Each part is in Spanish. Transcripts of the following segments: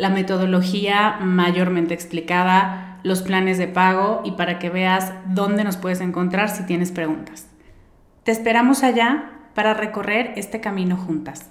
la metodología mayormente explicada, los planes de pago y para que veas dónde nos puedes encontrar si tienes preguntas. Te esperamos allá para recorrer este camino juntas.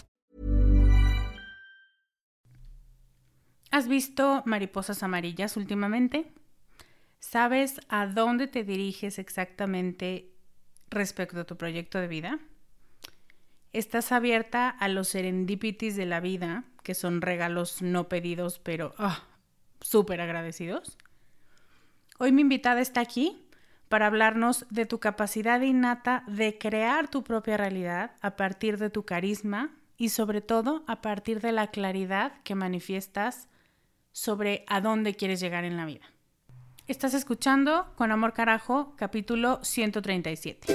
¿Has visto mariposas amarillas últimamente? ¿Sabes a dónde te diriges exactamente respecto a tu proyecto de vida? ¿Estás abierta a los serendipities de la vida, que son regalos no pedidos, pero ah, súper agradecidos? Hoy mi invitada está aquí para hablarnos de tu capacidad innata de crear tu propia realidad a partir de tu carisma y sobre todo a partir de la claridad que manifiestas sobre a dónde quieres llegar en la vida. Estás escuchando Con Amor Carajo, capítulo 137.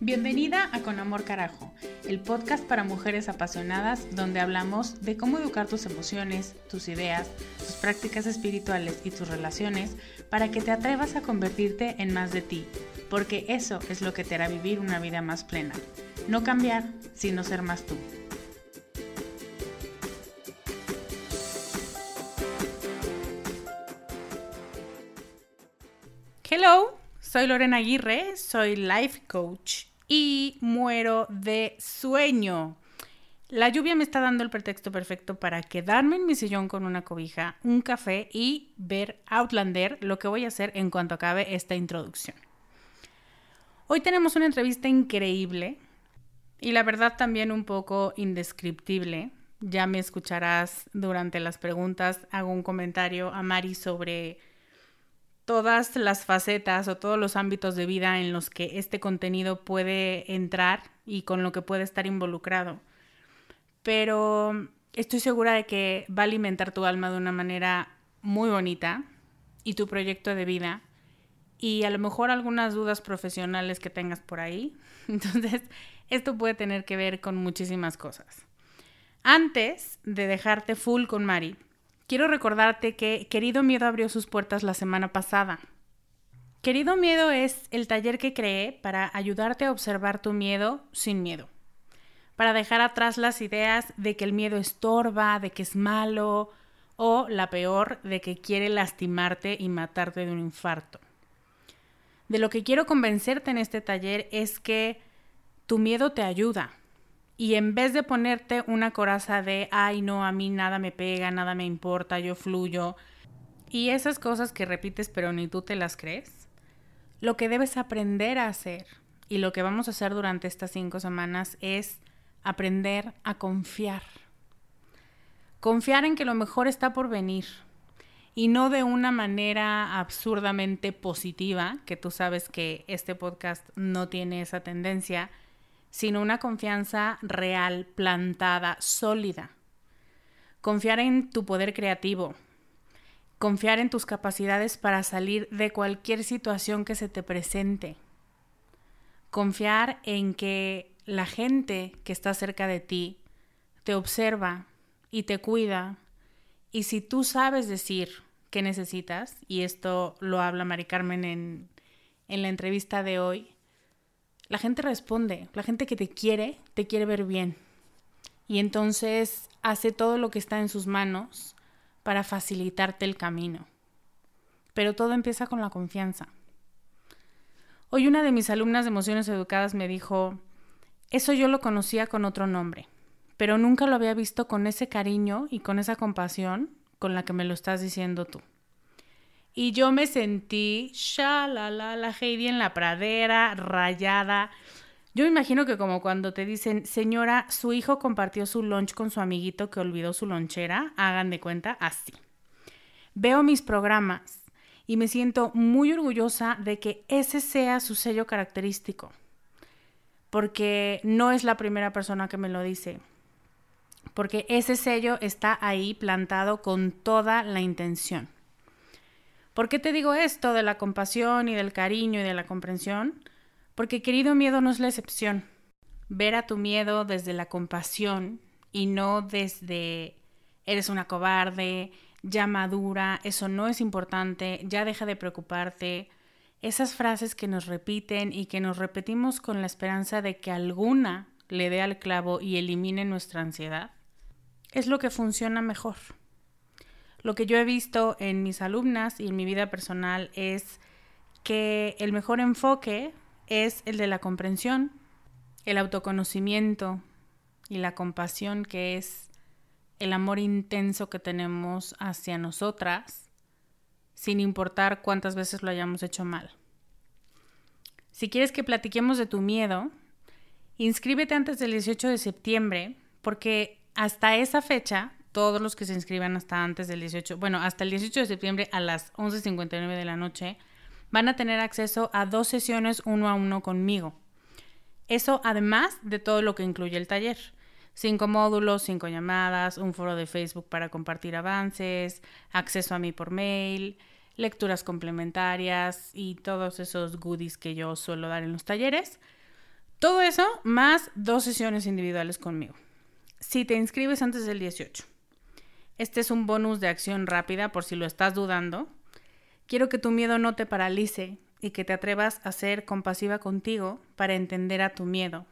Bienvenida a Con Amor Carajo, el podcast para mujeres apasionadas donde hablamos de cómo educar tus emociones, tus ideas, tus prácticas espirituales y tus relaciones para que te atrevas a convertirte en más de ti, porque eso es lo que te hará vivir una vida más plena. No cambiar, sino ser más tú. Hello, soy Lorena Aguirre, soy life coach y muero de sueño. La lluvia me está dando el pretexto perfecto para quedarme en mi sillón con una cobija, un café y ver Outlander, lo que voy a hacer en cuanto acabe esta introducción. Hoy tenemos una entrevista increíble y la verdad también un poco indescriptible. Ya me escucharás durante las preguntas. Hago un comentario a Mari sobre todas las facetas o todos los ámbitos de vida en los que este contenido puede entrar y con lo que puede estar involucrado. Pero estoy segura de que va a alimentar tu alma de una manera muy bonita y tu proyecto de vida y a lo mejor algunas dudas profesionales que tengas por ahí. Entonces, esto puede tener que ver con muchísimas cosas. Antes de dejarte full con Mari, quiero recordarte que Querido Miedo abrió sus puertas la semana pasada. Querido Miedo es el taller que creé para ayudarte a observar tu miedo sin miedo, para dejar atrás las ideas de que el miedo estorba, de que es malo o, la peor, de que quiere lastimarte y matarte de un infarto. De lo que quiero convencerte en este taller es que tu miedo te ayuda. Y en vez de ponerte una coraza de, ay, no, a mí nada me pega, nada me importa, yo fluyo, y esas cosas que repites pero ni tú te las crees, lo que debes aprender a hacer y lo que vamos a hacer durante estas cinco semanas es aprender a confiar. Confiar en que lo mejor está por venir y no de una manera absurdamente positiva, que tú sabes que este podcast no tiene esa tendencia, sino una confianza real, plantada, sólida. Confiar en tu poder creativo, confiar en tus capacidades para salir de cualquier situación que se te presente, confiar en que la gente que está cerca de ti te observa y te cuida y si tú sabes decir qué necesitas, y esto lo habla Mari Carmen en, en la entrevista de hoy, la gente responde, la gente que te quiere, te quiere ver bien. Y entonces hace todo lo que está en sus manos para facilitarte el camino. Pero todo empieza con la confianza. Hoy una de mis alumnas de emociones educadas me dijo, eso yo lo conocía con otro nombre pero nunca lo había visto con ese cariño y con esa compasión con la que me lo estás diciendo tú. Y yo me sentí, la la Heidi en la pradera, rayada. Yo me imagino que como cuando te dicen, señora, su hijo compartió su lunch con su amiguito que olvidó su lonchera, hagan de cuenta así. Veo mis programas y me siento muy orgullosa de que ese sea su sello característico, porque no es la primera persona que me lo dice porque ese sello está ahí plantado con toda la intención. ¿Por qué te digo esto de la compasión y del cariño y de la comprensión? Porque querido miedo no es la excepción. Ver a tu miedo desde la compasión y no desde eres una cobarde, ya madura, eso no es importante, ya deja de preocuparte. Esas frases que nos repiten y que nos repetimos con la esperanza de que alguna le dé al clavo y elimine nuestra ansiedad, es lo que funciona mejor. Lo que yo he visto en mis alumnas y en mi vida personal es que el mejor enfoque es el de la comprensión, el autoconocimiento y la compasión que es el amor intenso que tenemos hacia nosotras, sin importar cuántas veces lo hayamos hecho mal. Si quieres que platiquemos de tu miedo, inscríbete antes del 18 de septiembre, porque hasta esa fecha, todos los que se inscriban hasta antes del 18, bueno, hasta el 18 de septiembre a las 11.59 de la noche, van a tener acceso a dos sesiones uno a uno conmigo. Eso además de todo lo que incluye el taller. Cinco módulos, cinco llamadas, un foro de Facebook para compartir avances, acceso a mí por mail, lecturas complementarias y todos esos goodies que yo suelo dar en los talleres. Todo eso más dos sesiones individuales conmigo si te inscribes antes del 18. Este es un bonus de acción rápida por si lo estás dudando. Quiero que tu miedo no te paralice y que te atrevas a ser compasiva contigo para entender a tu miedo.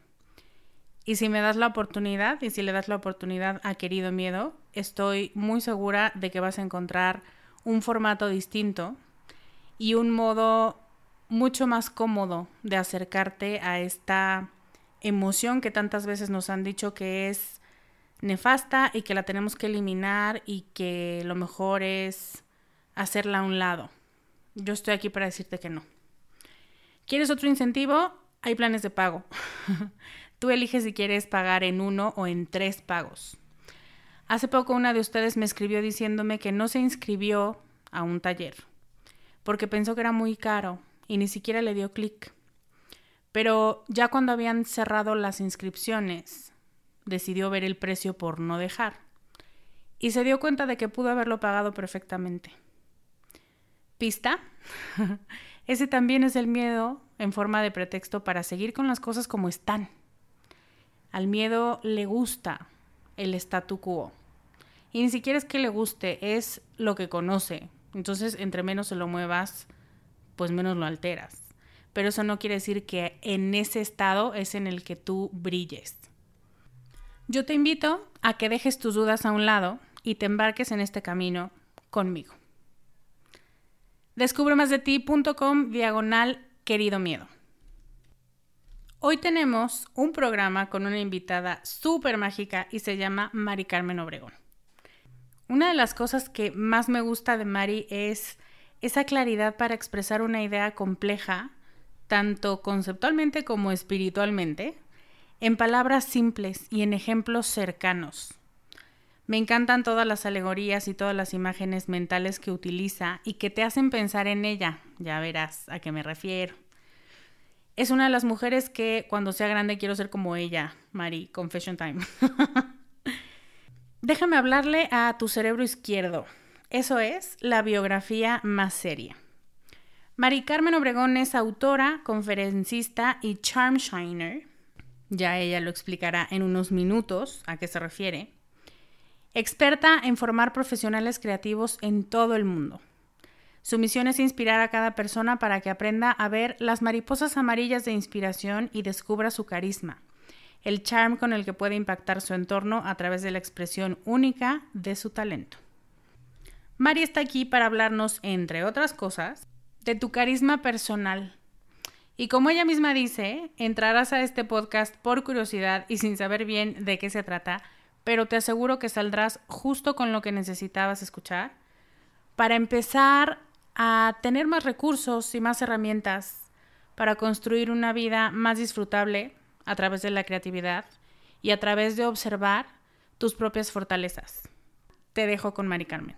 Y si me das la oportunidad y si le das la oportunidad a querido miedo, estoy muy segura de que vas a encontrar un formato distinto y un modo mucho más cómodo de acercarte a esta emoción que tantas veces nos han dicho que es nefasta y que la tenemos que eliminar y que lo mejor es hacerla a un lado. Yo estoy aquí para decirte que no. ¿Quieres otro incentivo? Hay planes de pago. Tú eliges si quieres pagar en uno o en tres pagos. Hace poco una de ustedes me escribió diciéndome que no se inscribió a un taller porque pensó que era muy caro y ni siquiera le dio clic. Pero ya cuando habían cerrado las inscripciones, decidió ver el precio por no dejar y se dio cuenta de que pudo haberlo pagado perfectamente. ¿Pista? Ese también es el miedo en forma de pretexto para seguir con las cosas como están. Al miedo le gusta el statu quo. Y ni siquiera es que le guste, es lo que conoce. Entonces, entre menos se lo muevas, pues menos lo alteras. Pero eso no quiere decir que en ese estado es en el que tú brilles. Yo te invito a que dejes tus dudas a un lado y te embarques en este camino conmigo. Descubre más de ti.com diagonal querido miedo. Hoy tenemos un programa con una invitada súper mágica y se llama Mari Carmen Obregón. Una de las cosas que más me gusta de Mari es esa claridad para expresar una idea compleja, tanto conceptualmente como espiritualmente, en palabras simples y en ejemplos cercanos. Me encantan todas las alegorías y todas las imágenes mentales que utiliza y que te hacen pensar en ella. Ya verás a qué me refiero. Es una de las mujeres que cuando sea grande quiero ser como ella, Mari, confession time. Déjame hablarle a tu cerebro izquierdo. Eso es la biografía más seria. Mari Carmen Obregón es autora, conferencista y charm shiner. Ya ella lo explicará en unos minutos a qué se refiere. Experta en formar profesionales creativos en todo el mundo. Su misión es inspirar a cada persona para que aprenda a ver las mariposas amarillas de inspiración y descubra su carisma, el charm con el que puede impactar su entorno a través de la expresión única de su talento. Mari está aquí para hablarnos, entre otras cosas, de tu carisma personal. Y como ella misma dice, entrarás a este podcast por curiosidad y sin saber bien de qué se trata, pero te aseguro que saldrás justo con lo que necesitabas escuchar para empezar a tener más recursos y más herramientas para construir una vida más disfrutable a través de la creatividad y a través de observar tus propias fortalezas. Te dejo con Mari Carmen.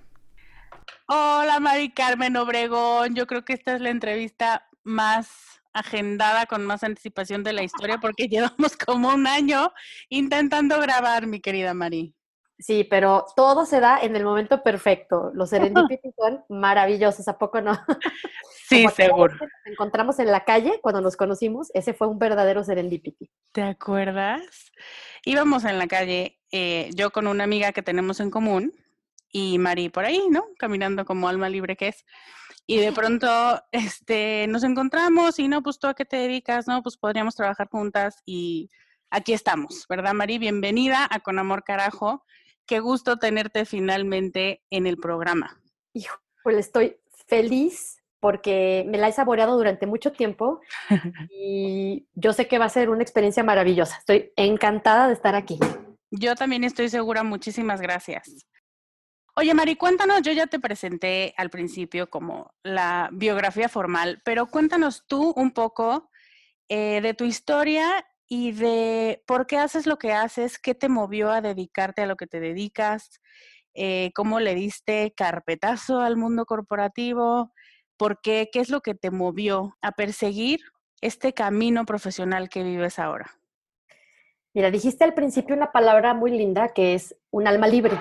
Hola Mari Carmen Obregón, yo creo que esta es la entrevista más agendada con más anticipación de la historia porque llevamos como un año intentando grabar, mi querida Mari. Sí, pero todo se da en el momento perfecto. Los serendipity son maravillosos, ¿a poco no? Sí, seguro. Nos encontramos en la calle cuando nos conocimos, ese fue un verdadero serendipity. ¿Te acuerdas? Íbamos en la calle, eh, yo con una amiga que tenemos en común y Mari por ahí, ¿no? Caminando como alma libre que es. Y de pronto este, nos encontramos y no, pues tú a qué te dedicas, ¿no? Pues podríamos trabajar juntas y aquí estamos, ¿verdad, Mari? Bienvenida a Con Amor Carajo. Qué gusto tenerte finalmente en el programa. Híjole, estoy feliz porque me la he saboreado durante mucho tiempo y yo sé que va a ser una experiencia maravillosa. Estoy encantada de estar aquí. Yo también estoy segura, muchísimas gracias. Oye, Mari, cuéntanos, yo ya te presenté al principio como la biografía formal, pero cuéntanos tú un poco eh, de tu historia y de por qué haces lo que haces, qué te movió a dedicarte a lo que te dedicas, eh, cómo le diste carpetazo al mundo corporativo, por qué, qué es lo que te movió a perseguir este camino profesional que vives ahora. Mira, dijiste al principio una palabra muy linda que es un alma libre.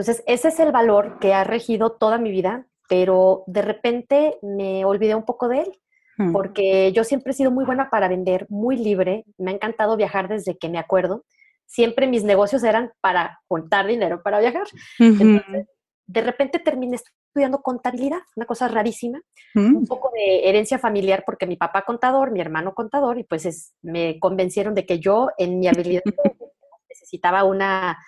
Entonces, ese es el valor que ha regido toda mi vida, pero de repente me olvidé un poco de él, mm. porque yo siempre he sido muy buena para vender, muy libre, me ha encantado viajar desde que me acuerdo. Siempre mis negocios eran para juntar dinero para viajar. Entonces, de repente terminé estudiando contabilidad, una cosa rarísima, mm. un poco de herencia familiar porque mi papá contador, mi hermano contador, y pues me convencieron de que yo en mi habilidad necesitaba una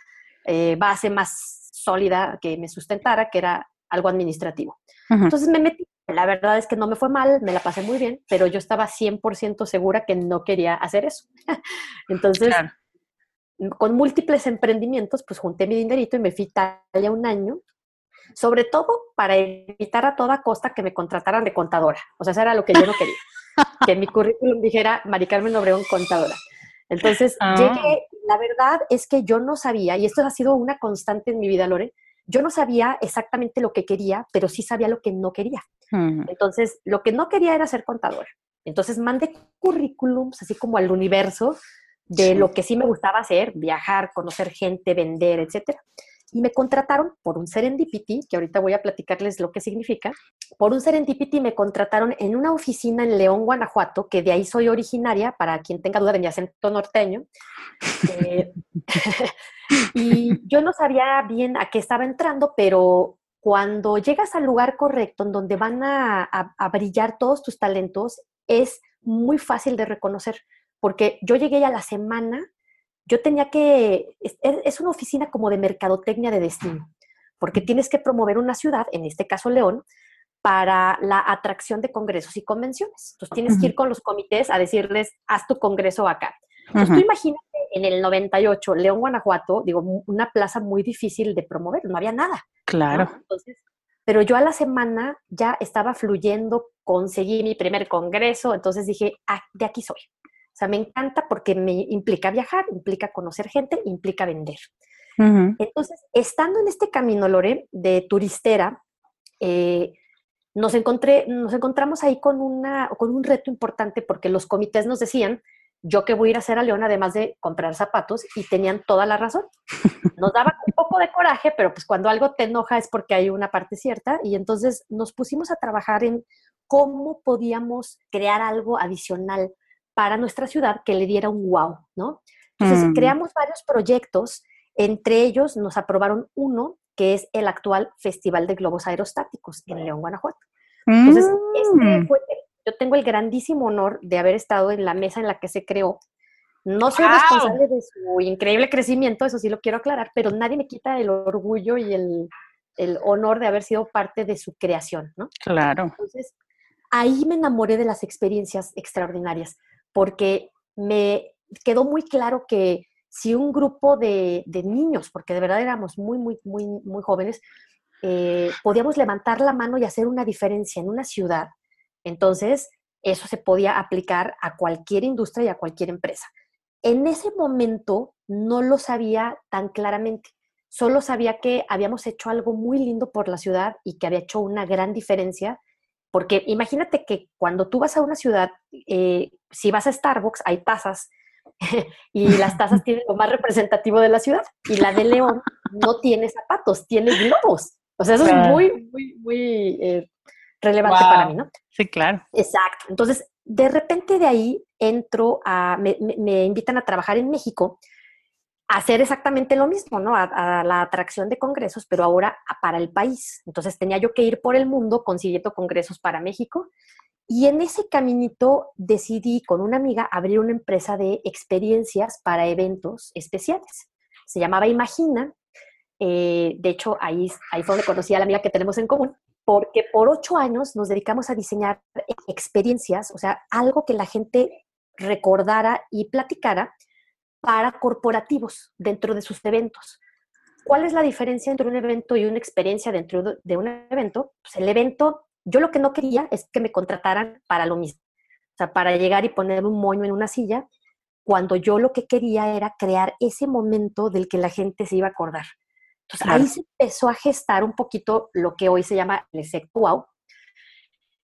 eh, base más sólida que me sustentara, que era algo administrativo. Entonces me metí. La verdad es que no me fue mal, me la pasé muy bien, pero yo estaba 100% segura que no quería hacer eso. Entonces, con múltiples emprendimientos, pues junté mi dinerito y me fui a un año, sobre todo para evitar a toda costa que me contrataran de contadora. O sea, eso era lo que yo no quería. que mi currículum dijera Mari Carmen Obregón contadora. Entonces, ah. llegué, la verdad es que yo no sabía, y esto ha sido una constante en mi vida, Lore, yo no sabía exactamente lo que quería, pero sí sabía lo que no quería. Entonces, lo que no quería era ser contador. Entonces, mandé currículums así como al universo de lo que sí me gustaba hacer, viajar, conocer gente, vender, etcétera y me contrataron por un serendipity, que ahorita voy a platicarles lo que significa. Por un serendipity me contrataron en una oficina en León, Guanajuato, que de ahí soy originaria, para quien tenga duda de mi acento norteño. Eh, y yo no sabía bien a qué estaba entrando, pero cuando llegas al lugar correcto, en donde van a, a brillar todos tus talentos, es muy fácil de reconocer, porque yo llegué a la semana yo tenía que, es, una oficina como de mercadotecnia de destino, porque tienes que promover una ciudad, en este caso León, para la atracción de congresos y convenciones. Entonces tienes que ir con los comités a decirles, haz tu congreso acá. Entonces tú imagínate en el 98, León, Guanajuato, digo, una plaza muy difícil de promover, no había nada. Claro. Entonces, pero yo a la semana ya estaba fluyendo, conseguí mi primer congreso, entonces dije, ah, de aquí soy. O sea, me encanta porque me implica viajar, implica conocer gente, implica vender. Entonces, estando en este camino, Lore, de turistera, eh, nos, encontré, nos encontramos ahí con, una, con un reto importante porque los comités nos decían, yo que voy a ir a hacer a León, además de comprar zapatos, y tenían toda la razón. Nos daba un poco de coraje, pero pues cuando algo te enoja es porque hay una parte cierta, y entonces nos pusimos a trabajar en cómo podíamos crear algo adicional para nuestra ciudad que le diera un wow, ¿no? Entonces mm. creamos varios proyectos, entre ellos nos aprobaron uno que es el actual Festival de Globos Aerostáticos en León, Guanajuato. Entonces, este mm. fue yo tengo el grandísimo honor de haber estado en la mesa en la que se creó. No soy responsable de su increíble crecimiento, eso sí lo quiero aclarar, pero nadie me quita el orgullo y el, el honor de haber sido parte de su creación, ¿no? Claro. Entonces, ahí me enamoré de las experiencias extraordinarias, porque me quedó muy claro que si un grupo de, niños, porque de verdad éramos muy, muy, muy, muy jóvenes, eh, podíamos levantar la mano y hacer una diferencia en una ciudad, entonces, eso se podía aplicar a cualquier industria y a cualquier empresa. En ese momento no lo sabía tan claramente, solo sabía que habíamos hecho algo muy lindo por la ciudad y que había hecho una gran diferencia, porque imagínate que cuando tú vas a una ciudad, eh, si vas a Starbucks, hay tazas y las tazas tienen lo más representativo de la ciudad y la de León no tiene zapatos, tiene globos. O sea, eso es muy, muy, muy eh, relevante para mí, ¿no? Sí, claro. Exacto. Entonces, de repente de ahí entro a, me, invitan a trabajar en México, hacer exactamente lo mismo, ¿no? A, la atracción de congresos, pero ahora para el país. Entonces tenía yo que ir por el mundo consiguiendo congresos para México. Y en ese caminito decidí con una amiga abrir una empresa de experiencias para eventos especiales. Se llamaba Imagina. Eh, de hecho, ahí, ahí fue donde conocí a la amiga que tenemos en común porque por ocho años nos dedicamos a diseñar experiencias, o sea, algo que la gente recordara y platicara para corporativos dentro de sus eventos. ¿Cuál es la diferencia entre un evento y una experiencia dentro de un evento? Pues el evento, yo lo que no quería es que me contrataran para lo mismo, o sea, para llegar y poner un moño en una silla, cuando yo lo que quería era crear ese momento del que la gente se iba a acordar. Entonces ahí se empezó a gestar un poquito lo que hoy se llama el efecto wow,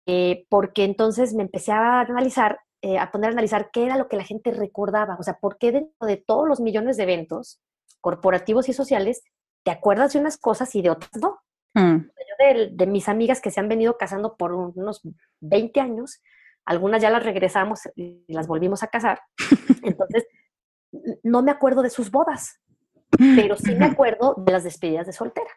eh, porque entonces me empecé a analizar, eh, a poner a analizar qué era lo que la gente recordaba, o sea, por qué dentro de todos los millones de eventos corporativos y sociales, te acuerdas de unas cosas y de otras no. Mm. Yo de, de, mis amigas que se han venido casando por unos 20 años, algunas ya las regresamos y las volvimos a casar, entonces no me acuerdo de sus bodas, pero sí me acuerdo de las despedidas de soltera,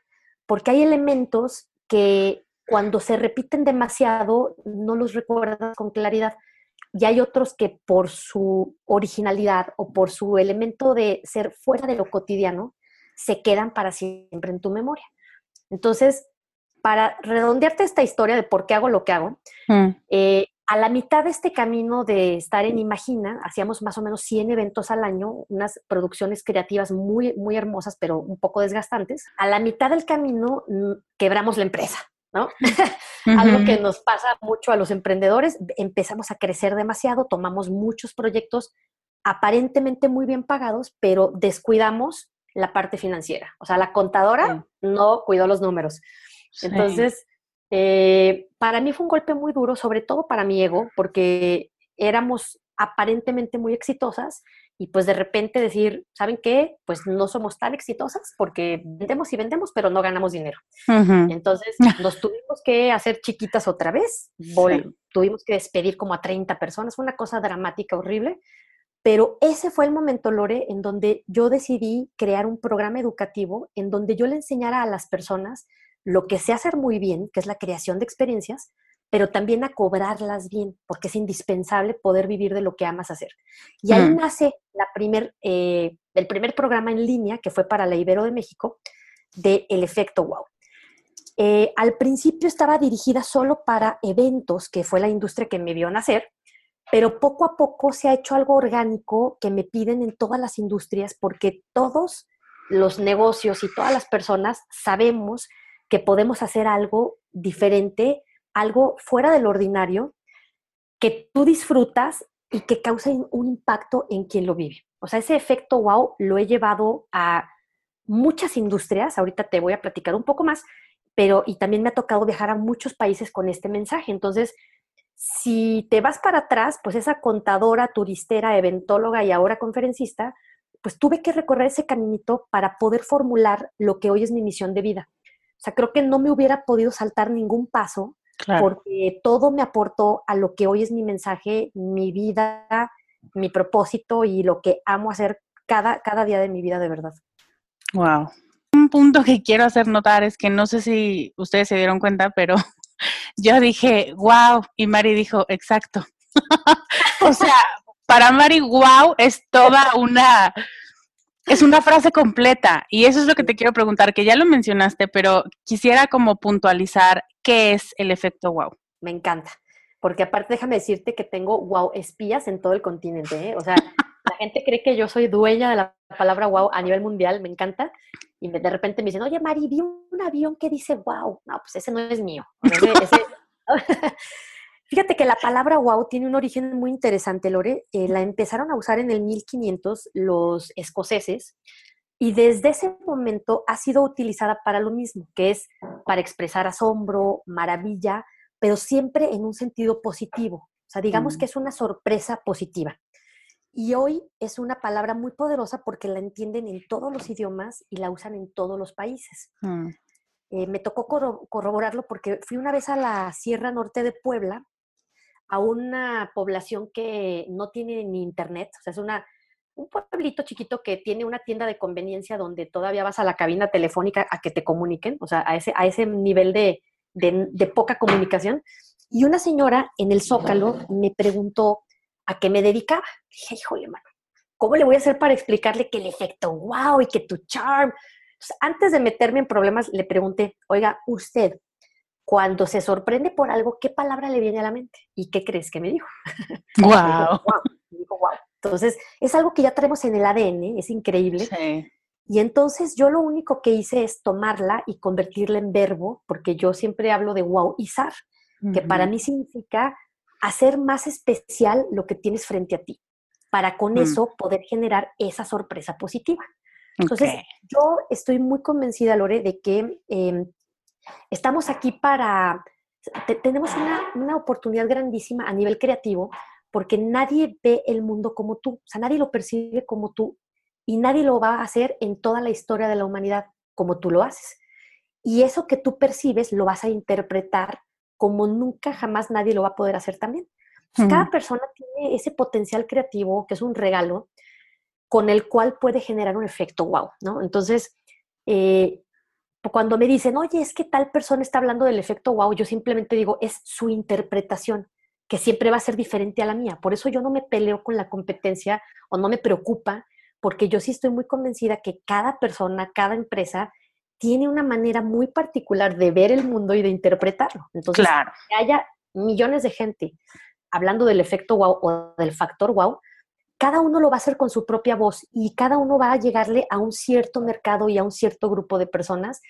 porque hay elementos que cuando se repiten demasiado no los recuerdas con claridad y hay otros que por su originalidad o por su elemento de ser fuera de lo cotidiano se quedan para siempre en tu memoria. Entonces, para redondearte esta historia de por qué hago lo que hago, mm. eh, a la mitad de este camino de estar en Imagina, hacíamos más o menos 100 eventos al año, unas producciones creativas muy, muy hermosas, pero un poco desgastantes. A la mitad del camino mm, quebramos la empresa, ¿no? Algo que nos pasa mucho a los emprendedores. Empezamos a crecer demasiado, tomamos muchos proyectos aparentemente muy bien pagados, pero descuidamos la parte financiera. O sea, la contadora no cuidó los números. Entonces, eh, para mí fue un golpe muy duro, sobre todo para mi ego, porque éramos aparentemente muy exitosas y pues de repente decir, ¿saben qué? Pues no somos tan exitosas porque vendemos y vendemos, pero no ganamos dinero. Entonces nos tuvimos que hacer chiquitas otra vez, tuvimos que despedir como a 30 personas, fue una cosa dramática, horrible, pero ese fue el momento, Lore, en donde yo decidí crear un programa educativo en donde yo le enseñara a las personas lo que sé hacer muy bien, que es la creación de experiencias, pero también a cobrarlas bien, porque es indispensable poder vivir de lo que amas hacer. Y ahí nace la primer, eh, el primer programa en línea que fue para la Ibero de México de El Efecto Wow. Eh, al principio estaba dirigida solo para eventos, que fue la industria que me vio nacer, pero poco a poco se ha hecho algo orgánico que me piden en todas las industrias, porque todos los negocios y todas las personas sabemos que podemos hacer algo diferente, algo fuera del ordinario, que tú disfrutas y que causa un impacto en quien lo vive. O sea, ese efecto wow lo he llevado a muchas industrias, ahorita te voy a platicar un poco más, pero y también me ha tocado viajar a muchos países con este mensaje. Entonces, si te vas para atrás, pues esa contadora, turistera, eventóloga y ahora conferencista, pues tuve que recorrer ese caminito para poder formular lo que hoy es mi misión de vida. O sea, creo que no me hubiera podido saltar ningún paso porque todo me aportó a lo que hoy es mi mensaje, mi vida, mi propósito y lo que amo hacer cada, cada día de mi vida de verdad. Wow. Un punto que quiero hacer notar es que no sé si ustedes se dieron cuenta, pero yo dije, wow, y Mari dijo, exacto. o sea, para Mari, wow, es toda una, es una frase completa. Y eso es lo que te quiero preguntar, que ya lo mencionaste, pero quisiera como puntualizar qué es el efecto wow. Me encanta, porque aparte déjame decirte que tengo wow espías en todo el continente. ¿eh? O sea, la gente cree que yo soy dueña de la palabra wow a nivel mundial, me encanta. Y de repente me dicen, oye, Mari, vi un avión que dice wow. No, pues ese no es mío. Fíjate que la palabra wow tiene un origen muy interesante, Lore. Eh, la empezaron a usar en el 1500 los escoceses y desde ese momento ha sido utilizada para lo mismo, que es para expresar asombro, maravilla, pero siempre en un sentido positivo. O sea, digamos que es una sorpresa positiva. Y hoy es una palabra muy poderosa porque la entienden en todos los idiomas y la usan en todos los países. Mm. Eh, me tocó corroborarlo porque fui una vez a la Sierra Norte de Puebla, a una población que no tiene ni internet, o sea, es una, un pueblito chiquito que tiene una tienda de conveniencia donde todavía vas a la cabina telefónica a que te comuniquen, o sea, a ese, a ese nivel de, de poca comunicación. Y una señora en el Zócalo me preguntó, a qué me dedicaba. Dije, híjole, mano, ¿cómo le voy a hacer para explicarle que el efecto wow y que tu charm? antes de meterme en problemas, le pregunté, oiga, usted, cuando se sorprende por algo, ¿qué palabra le viene a la mente? ¿Y qué crees que me dijo? Wow. dijo, wow. Entonces, es algo que ya traemos en el ADN, es increíble. Sí. Y entonces yo lo único que hice es tomarla y convertirla en verbo, porque yo siempre hablo de wow izar, que para mí significa hacer más especial lo que tienes frente a ti, para con mm. eso poder generar esa sorpresa positiva. Entonces, yo estoy muy convencida, Lore, de que em, estamos aquí para, tenemos una, una, oportunidad grandísima a nivel creativo, porque nadie ve el mundo como tú, o sea, nadie lo percibe como tú y nadie lo va a hacer en toda la historia de la humanidad como tú lo haces. Y eso que tú percibes lo vas a interpretar como nunca jamás nadie lo va a poder hacer también. Cada persona tiene ese potencial creativo, que es un regalo, con el cual puede generar un efecto wow, ¿no? Entonces, eh, cuando me dicen, oye, es que tal persona está hablando del efecto wow, yo simplemente digo, es su interpretación, que siempre va a ser diferente a la mía. Por eso yo no me peleo con la competencia o no me preocupa, porque yo sí estoy muy convencida que cada persona, cada empresa tiene una manera muy particular de ver el mundo y de interpretarlo. Entonces, que haya millones de gente hablando del efecto wow o del factor wow, cada uno lo va a hacer con su propia voz y cada uno va a llegarle a un cierto mercado y a un cierto grupo de personas.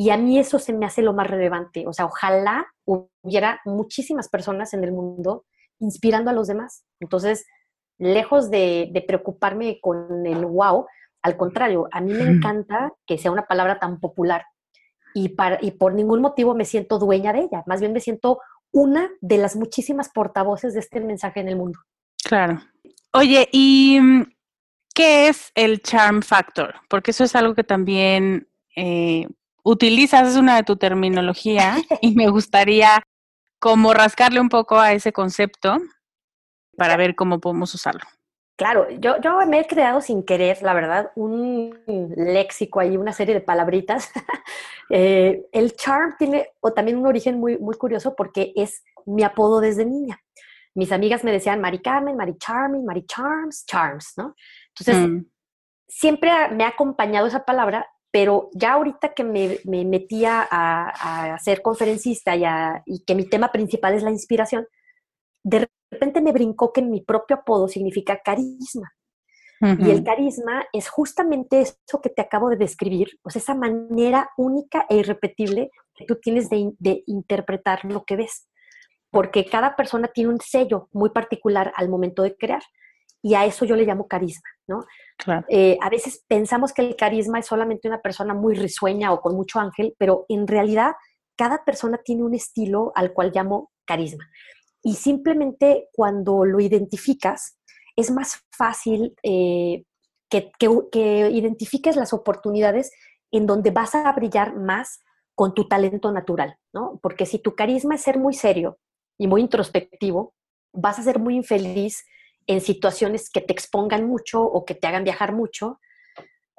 Y a mí eso se me hace lo más relevante. O sea, ojalá hubiera muchísimas personas en el mundo inspirando a los demás. Entonces, lejos de, de preocuparme con el wow, al contrario, a mí me encanta que sea una palabra tan popular y, para, y por ningún motivo me siento dueña de ella. Más bien me siento una de las muchísimas portavoces de este mensaje en el mundo. Claro. Oye, ¿y mm, qué es el charm factor? Porque eso es algo que también eh, utilizas, es una de tu terminología y me gustaría como rascarle un poco a ese concepto para ver cómo podemos usarlo. Claro, yo, yo me he creado sin querer, la verdad, un léxico ahí, una serie de palabritas. Eh, el charm tiene o también un origen muy, muy curioso porque es mi apodo desde niña. Mis amigas me decían Mari Carmen, Mari Charming, Mari Charms, Charms, ¿no? Entonces, mm. siempre me ha acompañado esa palabra, pero ya ahorita que me, me metía a, a, ser conferencista y, y que mi tema principal es la inspiración, de repente me brincó que mi propio apodo significa carisma. Y el carisma es justamente eso que te acabo de describir, pues esa manera única e irrepetible que tú tienes de, interpretar lo que ves. porque cada persona tiene un sello muy particular al momento de crear. Y a eso yo le llamo carisma, ¿no? Eh, a veces pensamos que el carisma es solamente una persona muy risueña o con mucho ángel, pero en realidad cada persona tiene un estilo al cual llamo carisma. Y simplemente cuando lo identificas, es más fácil eh, que, que, identifiques las oportunidades en donde vas a brillar más con tu talento natural, ¿no? Porque si tu carisma es ser muy serio y muy introspectivo, vas a ser muy infeliz en situaciones que te expongan mucho o que te hagan viajar mucho.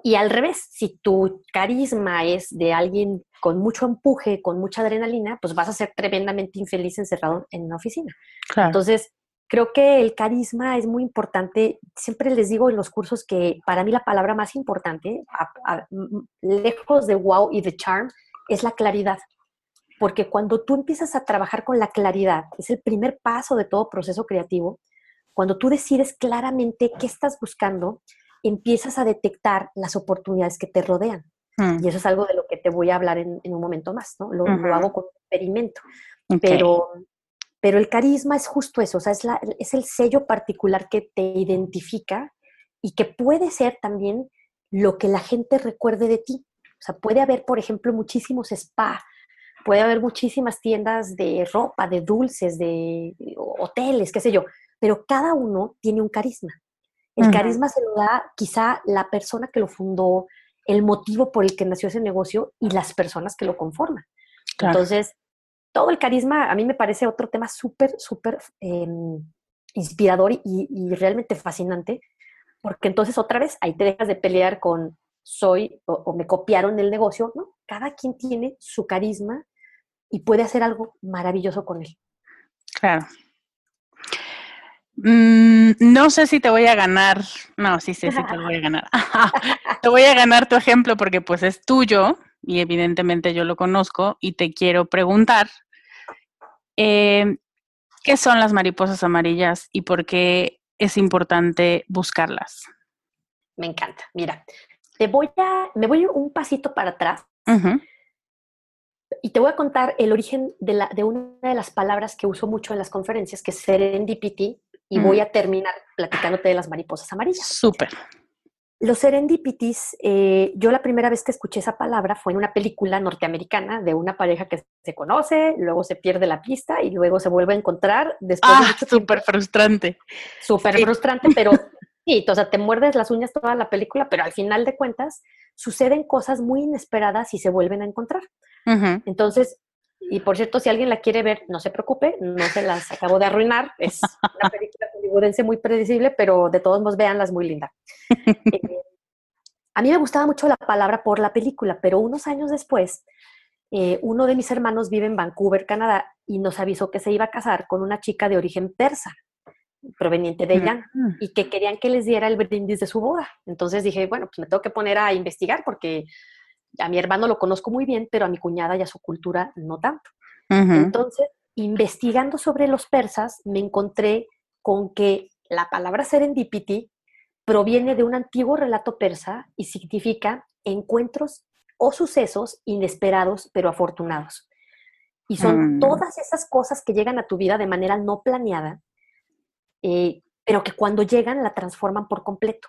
Y al revés, si tu carisma es de alguien con mucho empuje, con mucha adrenalina, pues vas a ser tremendamente infeliz encerrado en una oficina. Entonces, creo que el carisma es muy importante. Siempre les digo en los cursos que para mí la palabra más importante, lejos de wow y de charm, es la claridad. Porque cuando tú empiezas a trabajar con la claridad, es el primer paso de todo proceso creativo, cuando tú decides claramente qué estás buscando, empiezas a detectar las oportunidades que te rodean. Mm. Y eso es algo de lo que te voy a hablar en, un momento más, ¿no? Lo, hago con un experimento. Pero, pero el carisma es justo eso, o sea, es, la, es el sello particular que te identifica y que puede ser también lo que la gente recuerde de ti. O sea, puede haber, por ejemplo, muchísimos spa, puede haber muchísimas tiendas de ropa, de dulces, de hoteles, qué sé yo, pero cada uno tiene un carisma. El carisma se lo da quizá la persona que lo fundó, el motivo por el que nació ese negocio y las personas que lo conforman. Entonces, todo el carisma a mí me parece otro tema súper, súper em, inspirador y, realmente fascinante, porque entonces otra vez ahí te dejas de pelear con soy o, me copiaron el negocio, ¿no? Cada quien tiene su carisma y puede hacer algo maravilloso con él. Claro. Mm, no sé si te voy a ganar. No, sí sé si te voy a ganar. te voy a ganar tu ejemplo porque pues es tuyo y evidentemente yo lo conozco y te quiero preguntar, eh, ¿qué son las mariposas amarillas y por qué es importante buscarlas? Me encanta. Mira, te voy a, me voy un pasito para atrás y te voy a contar el origen de, la, de una de las palabras que uso mucho en las conferencias, que es serendipity, y voy a terminar platicándote de las mariposas amarillas. Súper. Los serendipities, eh, yo la primera vez que escuché esa palabra fue en una película norteamericana de una pareja que se conoce, luego se pierde la pista y luego se vuelve a encontrar después ah, súper frustrante. Súper frustrante, pero sí, o sea, te muerdes las uñas toda la película, pero al final de cuentas suceden cosas muy inesperadas y se vuelven a encontrar. Entonces, y por cierto, si alguien la quiere ver, no se preocupe, no se las acabo de arruinar. Es una película hollywoodense muy predecible, pero de todos modos, véanla, es muy linda. Eh, a mí me gustaba mucho la palabra por la película, pero unos años después, eh, uno de mis hermanos vive en Vancouver, Canadá, y nos avisó que se iba a casar con una chica de origen persa, proveniente de Irán, mm. y que querían que les diera el brindis de su boda. Entonces dije, bueno, pues me tengo que poner a investigar porque a mi hermano lo conozco muy bien, pero a mi cuñada y a su cultura no tanto. Entonces, investigando sobre los persas, me encontré con que la palabra serendipity proviene de un antiguo relato persa y significa encuentros o sucesos inesperados pero afortunados. Y son mm. todas esas cosas que llegan a tu vida de manera no planeada, eh, pero que cuando llegan la transforman por completo.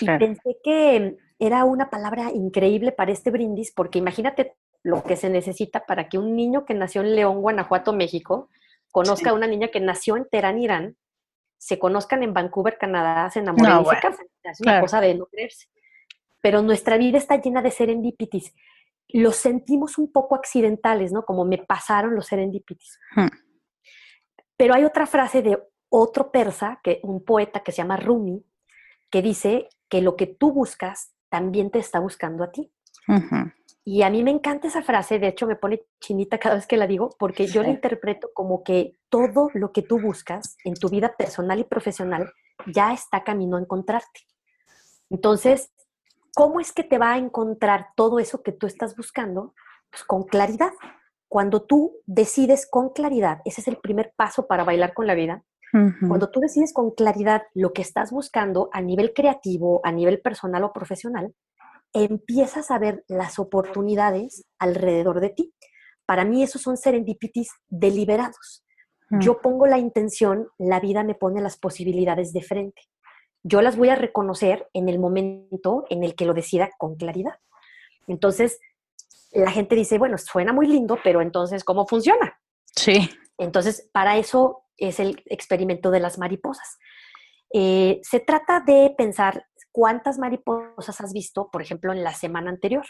Y pensé que era una palabra increíble para este brindis, porque imagínate lo que se necesita para que un niño que nació en León, Guanajuato, México, conozca a una niña que nació en Teherán, Irán, se conozcan en Vancouver, Canadá, se enamoren y se casan. Es una cosa de no creerse. Pero nuestra vida está llena de serendipitis. Los sentimos un poco accidentales, ¿no? Como me pasaron los serendipitis. Hmm. Pero hay otra frase de otro persa, que, un poeta que se llama Rumi, que dice que lo que tú buscas también te está buscando a ti. Y a mí me encanta esa frase, de hecho me pone chinita cada vez que la digo, porque yo la interpreto como que todo lo que tú buscas en tu vida personal y profesional ya está camino a encontrarte. Entonces, ¿cómo es que te va a encontrar todo eso que tú estás buscando? Pues con claridad. Cuando tú decides con claridad, ese es el primer paso para bailar con la vida, cuando tú decides con claridad lo que estás buscando a nivel creativo, a nivel personal o profesional, empiezas a ver las oportunidades alrededor de ti. Para mí esos son serendipitis deliberados. yo pongo la intención, la vida me pone las posibilidades de frente. Yo las voy a reconocer en el momento en el que lo decida con claridad. Entonces, la gente dice, bueno, suena muy lindo, pero entonces, ¿cómo funciona? Sí. Entonces, para eso es el experimento de las mariposas. Eh, se trata de pensar cuántas mariposas has visto, por ejemplo, en la semana anterior,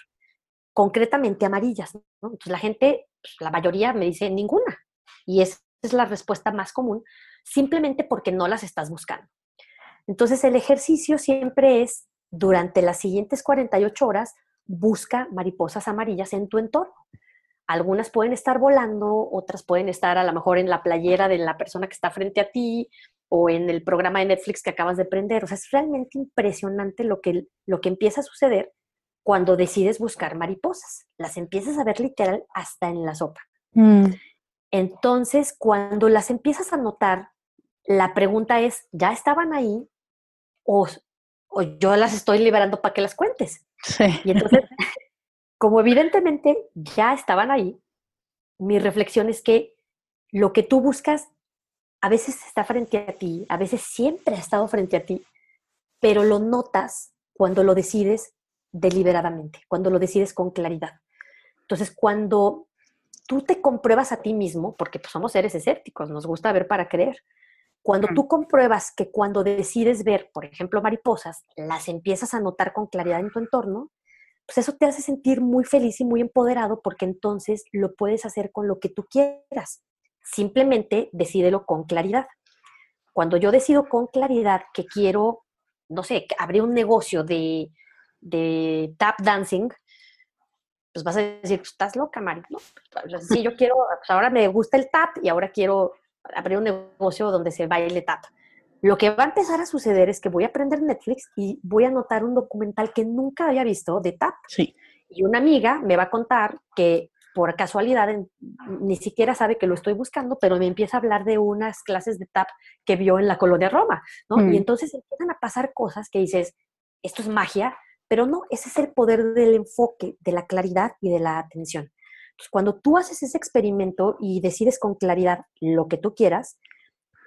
concretamente amarillas. Entonces, la gente, pues, la mayoría me dice ninguna. Y esa es la respuesta más común, simplemente porque no las estás buscando. Entonces, el ejercicio siempre es, durante las siguientes 48 horas, busca mariposas amarillas en tu entorno. Algunas pueden estar volando, otras pueden estar a lo mejor en la playera de la persona que está frente a ti o en el programa de Netflix que acabas de prender. O sea, es realmente impresionante lo que, lo que empieza a suceder cuando decides buscar mariposas. Las empiezas a ver literal hasta en la sopa. Mm. Entonces, cuando las empiezas a notar, la pregunta es, ¿ya estaban ahí? O, o yo las estoy liberando para que las cuentes. Sí. Y entonces, como evidentemente ya estaban ahí, mi reflexión es que lo que tú buscas a veces está frente a ti, a veces siempre ha estado frente a ti, pero lo notas cuando lo decides deliberadamente, cuando lo decides con claridad. Entonces, cuando tú te compruebas a ti mismo, porque pues, somos seres escépticos, nos gusta ver para creer, cuando tú compruebas que cuando decides ver, por ejemplo, mariposas, las empiezas a notar con claridad en tu entorno, pues eso te hace sentir muy feliz y muy empoderado porque entonces lo puedes hacer con lo que tú quieras. Simplemente decídelo con claridad. Cuando yo decido con claridad que quiero, no sé, abrir un negocio de, de tap dancing, pues vas a decir, pues estás loca, Mari, ¿no? Sí, yo quiero, pues ahora me gusta el tap y ahora quiero abrir un negocio donde se baile tap. Lo que va a empezar a suceder es que voy a aprender Netflix y voy a anotar un documental que nunca había visto de tap. Sí. Y una amiga me va a contar que por casualidad ni siquiera sabe que lo estoy buscando, pero me empieza a hablar de unas clases de tap que vio en la colonia Roma, ¿no? Y mm. entonces empiezan a pasar cosas que dices, esto es magia, pero no, ese es el poder del enfoque, de la claridad y de la atención. Entonces, cuando tú haces ese experimento y decides con claridad lo que tú quieras,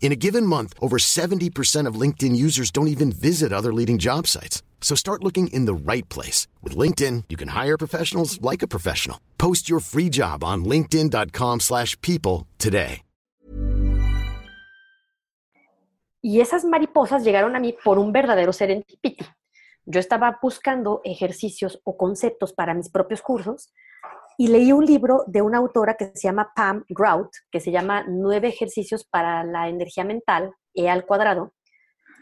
In a given month, over 70% of LinkedIn users don't even visit other leading job sites. So start looking in the right place. With LinkedIn, you can hire professionals like a professional. Post your free job on linkedin.com slash people today. Y esas mariposas llegaron a mí por un verdadero serendipity. Yo estaba buscando ejercicios o conceptos para mis propios cursos y leí un libro de una autora que se llama Pam Grout, que se llama Nueve ejercicios para la energía mental, E al cuadrado,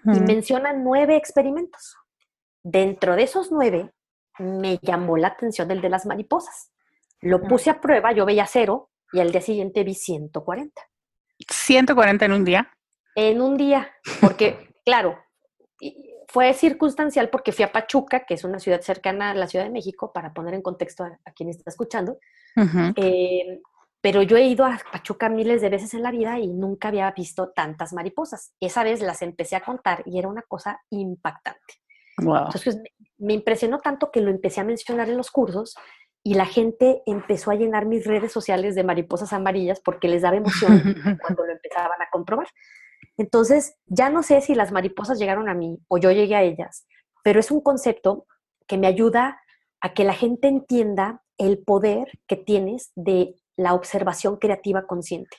y menciona nueve experimentos. Dentro de esos nueve, me llamó la atención el de las mariposas. Lo puse a prueba, yo veía cero, y al día siguiente vi 140. ¿140 en un día? En un día, porque, claro, fue circunstancial porque fui a Pachuca, que es una ciudad cercana a la Ciudad de México, para poner en contexto a, quien está escuchando. Eh, pero yo he ido a Pachuca miles de veces en la vida y nunca había visto tantas mariposas. Esa vez las empecé a contar y era una cosa impactante. Entonces me impresionó tanto que lo empecé a mencionar en los cursos y la gente empezó a llenar mis redes sociales de mariposas amarillas porque les daba emoción cuando lo empezaban a comprobar. Entonces, ya no sé si las mariposas llegaron a mí o yo llegué a ellas, pero es un concepto que me ayuda a que la gente entienda el poder que tienes de la observación creativa consciente.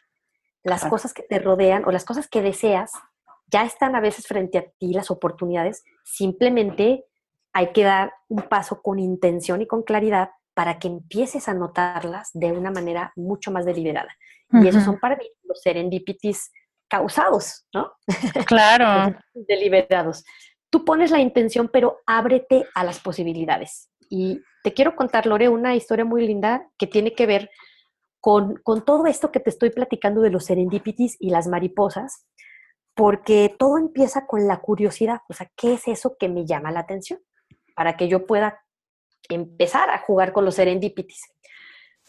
Las cosas que te rodean o las cosas que deseas ya están a veces frente a ti, las oportunidades, simplemente hay que dar un paso con intención y con claridad para que empieces a notarlas de una manera mucho más deliberada. Y esos son para mí los serendipities causados, ¿no? Claro. Deliberados. Tú pones la intención, pero ábrete a las posibilidades. Y te quiero contar, Lore, una historia muy linda que tiene que ver con, con todo esto que te estoy platicando de los serendipities y las mariposas, porque todo empieza con la curiosidad, o sea, ¿qué es eso que me llama la atención? Para que yo pueda empezar a jugar con los serendipities.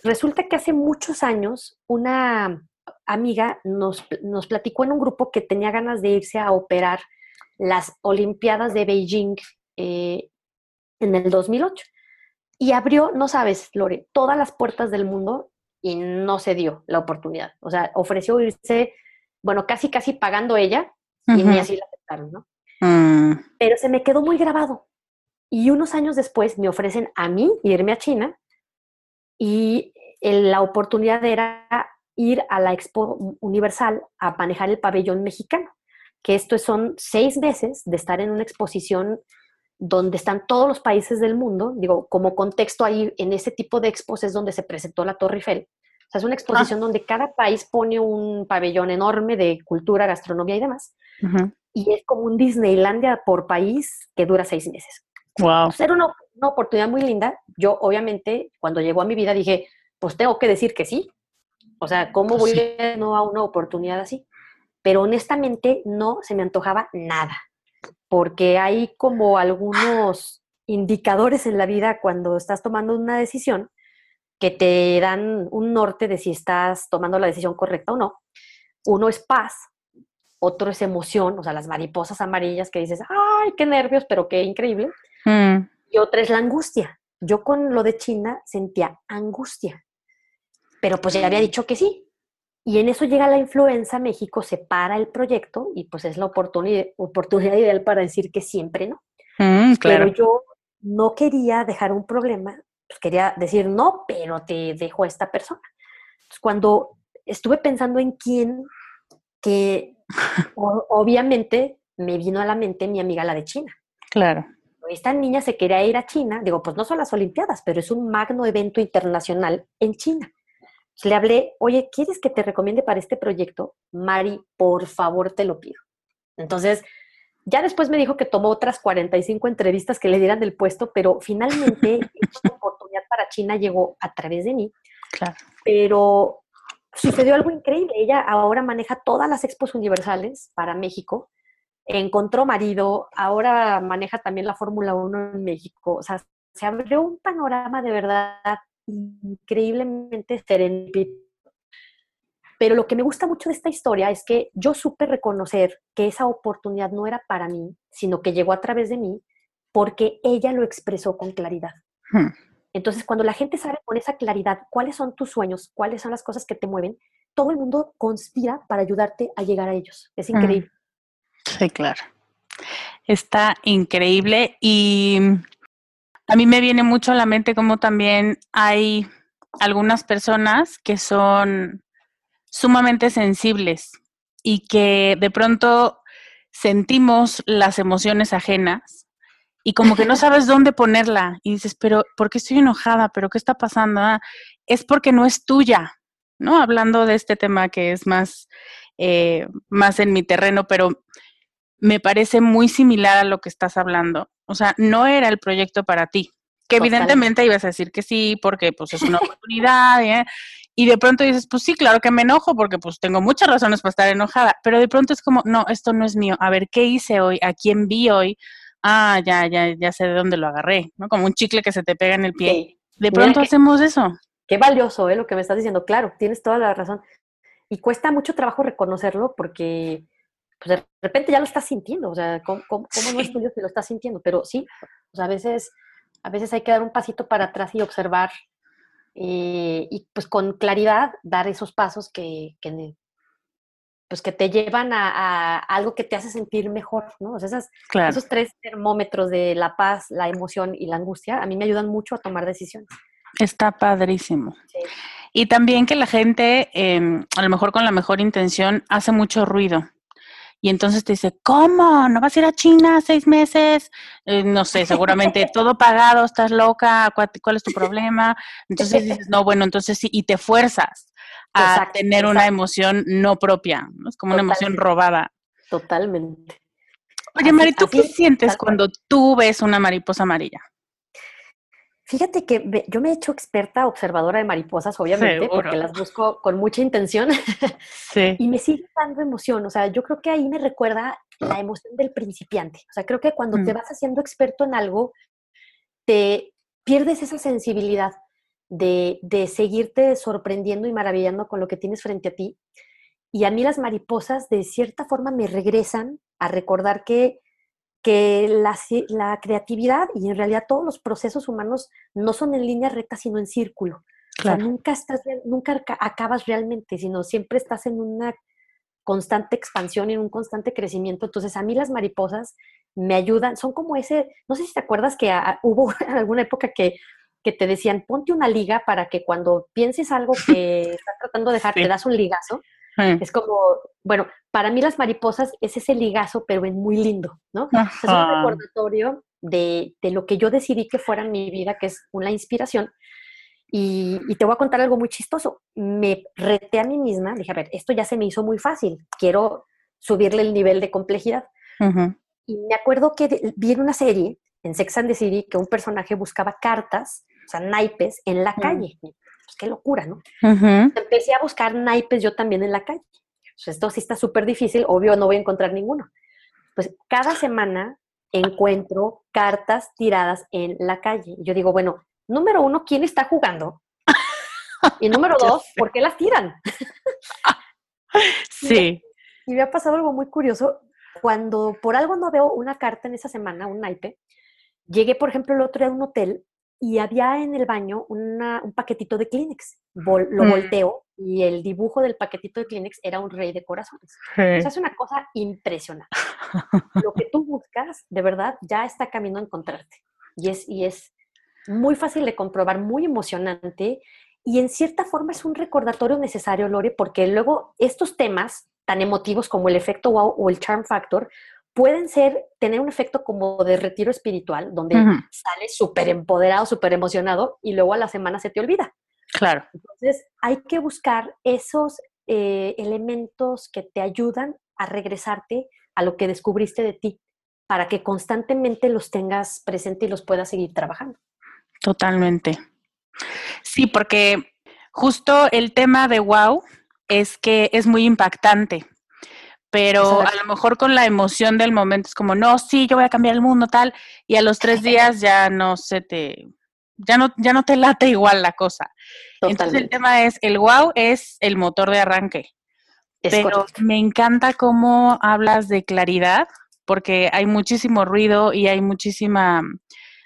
Resulta que hace muchos años una amiga nos, nos platicó en un grupo que tenía ganas de irse a operar las Olimpiadas de Beijing eh, en el 2008. Y abrió, no sabes, Lore, todas las puertas del mundo y no se dio la oportunidad. O sea, ofreció irse, bueno, casi, casi pagando ella y ni así la aceptaron, ¿no? Mm. Pero se me quedó muy grabado. Y unos años después me ofrecen a mí irme a China y la oportunidad era ir a la Expo Universal a manejar el pabellón mexicano, que esto son seis meses de estar en una exposición donde están todos los países del mundo. Digo, como contexto ahí, en ese tipo de expos es donde se presentó la Torre Eiffel. O sea, es una exposición donde cada país pone un pabellón enorme de cultura, gastronomía y demás. Y es como un Disneylandia por país que dura seis meses. Wow. Era una, una, oportunidad muy linda. Yo, obviamente, cuando llegó a mi vida dije, pues tengo que decir que sí. O sea, ¿cómo voy a no a una oportunidad así? Pero honestamente no se me antojaba nada porque hay como algunos indicadores en la vida cuando estás tomando una decisión que te dan un norte de si estás tomando la decisión correcta o no. Uno es paz, otro es emoción, o sea, las mariposas amarillas que dices, ay, qué nervios, pero qué increíble. Mm. Y otra es la angustia. Yo con lo de China sentía angustia, pero pues ya había dicho que sí. Y en eso llega la influenza, México se para el proyecto y pues es la oportunidad, oportunidad ideal para decir que siempre no. Mm, claro. Pero yo no quería dejar un problema, pues quería decir no, pero te dejo a esta persona. cuando estuve pensando en quién, que obviamente me vino a la mente mi amiga la de China. Claro. Esta niña se quería ir a China, digo, pues no son las Olimpiadas, pero es un magno evento internacional en China le hablé, oye, ¿quieres que te recomiende para este proyecto? Mari, por favor, te lo pido. Entonces, ya después me dijo que tomó otras 45 entrevistas que le dieran del puesto, pero finalmente esta oportunidad para China llegó a través de mí. Claro. Pero sucedió algo increíble. Ella ahora maneja todas las expos universales para México. Encontró marido, ahora maneja también la Fórmula 1 en México. O sea, se abrió un panorama de verdad increíblemente serendipitoso. Pero lo que me gusta mucho de esta historia es que yo supe reconocer que esa oportunidad no era para mí, sino que llegó a través de mí porque ella lo expresó con claridad. Hmm. Entonces, cuando la gente sabe con esa claridad cuáles son tus sueños, cuáles son las cosas que te mueven, todo el mundo conspira para ayudarte a llegar a ellos. Es hmm. increíble. Sí, claro. Está increíble y a mí me viene mucho a la mente como también hay algunas personas que son sumamente sensibles y que de pronto sentimos las emociones ajenas y como que no sabes dónde ponerla y dices, pero ¿por qué estoy enojada? ¿Pero qué está pasando? Ah, es porque no es tuya, ¿no? Hablando de este tema que es más, eh, más en mi terreno, pero me parece muy similar a lo que estás hablando. O sea, no era el proyecto para ti. Que evidentemente ibas a decir que sí, porque pues es una oportunidad, ¿eh? y de pronto dices, pues sí, claro que me enojo, porque pues tengo muchas razones para estar enojada, pero de pronto es como, no, esto no es mío, a ver, ¿qué hice hoy? ¿A quién vi hoy? Ah, ya, ya, ya sé de dónde lo agarré, ¿no? Como un chicle que se te pega en el pie. De pronto hacemos eso. Qué valioso, ¿eh? Lo que me estás diciendo, claro, tienes toda la razón. Y cuesta mucho trabajo reconocerlo porque pues de repente ya lo estás sintiendo, o sea, ¿cómo, no es tuyo si lo estás sintiendo? Pero sí, sea, a veces, a veces hay que dar un pasito para atrás y observar eh, y pues con claridad dar esos pasos que, pues que te llevan a, algo que te hace sentir mejor, ¿no? O sea, esos tres termómetros de la paz, la emoción y la angustia, a mí me ayudan mucho a tomar decisiones. Está padrísimo. Y también que la gente, em, a lo mejor con la mejor intención, hace mucho ruido y entonces te dice, ¿cómo? ¿No vas a ir a China seis meses? Eh, no sé, seguramente todo pagado, estás loca, ¿cuál, es tu problema? Entonces dices, no, bueno, entonces sí, y te fuerzas a tener una emoción no propia, ¿no? es como una emoción robada. Totalmente. Oye, Mari, ¿tú qué sientes cuando tú ves una mariposa amarilla? Fíjate que yo me he hecho experta observadora de mariposas, obviamente, porque las busco con mucha intención. Sí. y me sigue dando emoción. O sea, yo creo que ahí me recuerda la emoción del principiante. O sea, creo que cuando te mm. vas haciendo experto en algo, te pierdes esa sensibilidad de, de seguirte sorprendiendo y maravillando con lo que tienes frente a ti. Y a mí las mariposas, de cierta forma, me regresan a recordar que que la, creatividad y en realidad todos los procesos humanos no son en línea recta, sino en círculo. O sea, nunca, estás, nunca acabas realmente, sino siempre estás en una constante expansión y en un constante crecimiento. Entonces, a mí las mariposas me ayudan, son como ese, no sé si te acuerdas que hubo alguna época que, que, te decían, ponte una liga para que cuando pienses algo que estás tratando de dejar, te das un ligazo. Es como, bueno, para mí las mariposas es ese ligazo, pero en muy lindo, ¿no? Es un recordatorio de, de, lo que yo decidí que fuera mi vida, que es una inspiración. Y, y, te voy a contar algo muy chistoso. Me reté a mí misma, dije, a ver, esto ya se me hizo muy fácil, quiero subirle el nivel de complejidad. Y me acuerdo que vi en una serie, en Sex and the City, que un personaje buscaba cartas, o sea, naipes, en la mm. calle pues qué locura, ¿no? Empecé a buscar naipes yo también en la calle. Pues esto sí está súper difícil, obvio no voy a encontrar ninguno. Pues cada semana encuentro cartas tiradas en la calle. Yo digo, bueno, número uno, ¿quién está jugando? Y número dos, ¿por qué las tiran? sí. Y me ha pasado algo muy curioso. Cuando por algo no veo una carta en esa semana, un naipe, llegué, por ejemplo, el otro día a un hotel y había en el baño un paquetito de Kleenex. lo mm. volteo y el dibujo del paquetito de Kleenex era un rey de corazones. O sea, es una cosa impresionante. lo que tú buscas, de verdad, ya está camino a encontrarte. Y es, y es muy fácil de comprobar, muy emocionante. Y en cierta forma es un recordatorio necesario, Lore, porque luego estos temas tan emotivos como el efecto wow o el charm factor pueden ser, tener un efecto como de retiro espiritual, donde sales súper empoderado, súper emocionado y luego a la semana se te olvida. Claro. Entonces, hay que buscar esos eh, elementos que te ayudan a regresarte a lo que descubriste de ti, para que constantemente los tengas presente y los puedas seguir trabajando. Totalmente. Sí, porque justo el tema de wow es que es muy impactante pero a lo mejor con la emoción del momento es como, no, sí, yo voy a cambiar el mundo, tal, y a los tres días ya no se te, ya no, ya no te late igual la cosa. Entonces el tema es, el wow es el motor de arranque. pero me encanta cómo hablas de claridad, porque hay muchísimo ruido y hay muchísima,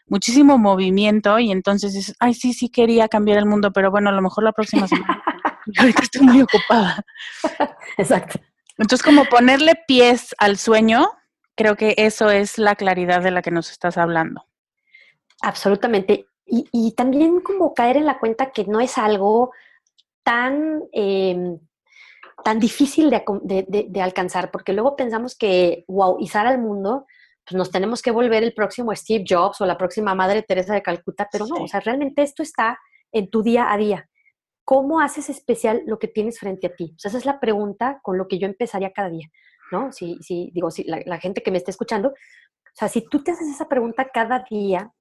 muchísimo movimiento, y entonces es, ay, sí, sí quería cambiar el mundo, pero bueno, a lo mejor la próxima semana. ahorita estoy muy ocupada. Exacto. Entonces, como ponerle pies al sueño, creo que eso es la claridad de la que nos estás hablando. Absolutamente. Y, también como caer en la cuenta que no es algo tan, em, tan difícil de, alcanzar, porque luego pensamos que, wow, izar al mundo, pues nos tenemos que volver el próximo Steve Jobs o la próxima Madre Teresa de Calcuta, pero no, o sea, realmente esto está en tu día a día. ¿Cómo haces especial lo que tienes frente a ti? O sea, esa es la pregunta con lo que yo empezaría cada día, ¿no? Si, si digo, si la, gente que me está escuchando, o sea, si tú te haces esa pregunta cada día,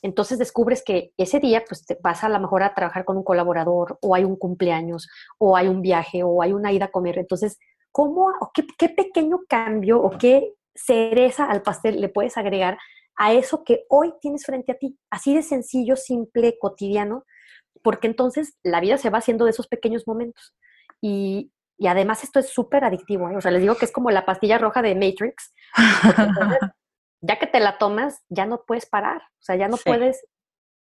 entonces descubres que ese día, pues te vas a lo mejor a trabajar con un colaborador, o hay un cumpleaños, o hay un viaje, o hay una ida a comer. Entonces, ¿cómo, o qué, qué pequeño cambio o qué cereza al pastel le puedes agregar a eso que hoy tienes frente a ti? Así de sencillo, simple, cotidiano, porque entonces la vida se va haciendo de esos pequeños momentos. Y, además esto es súper adictivo, ¿eh? o sea, les digo que es como la pastilla roja de Matrix. ya que te la tomas, ya no puedes parar, o sea, ya no puedes,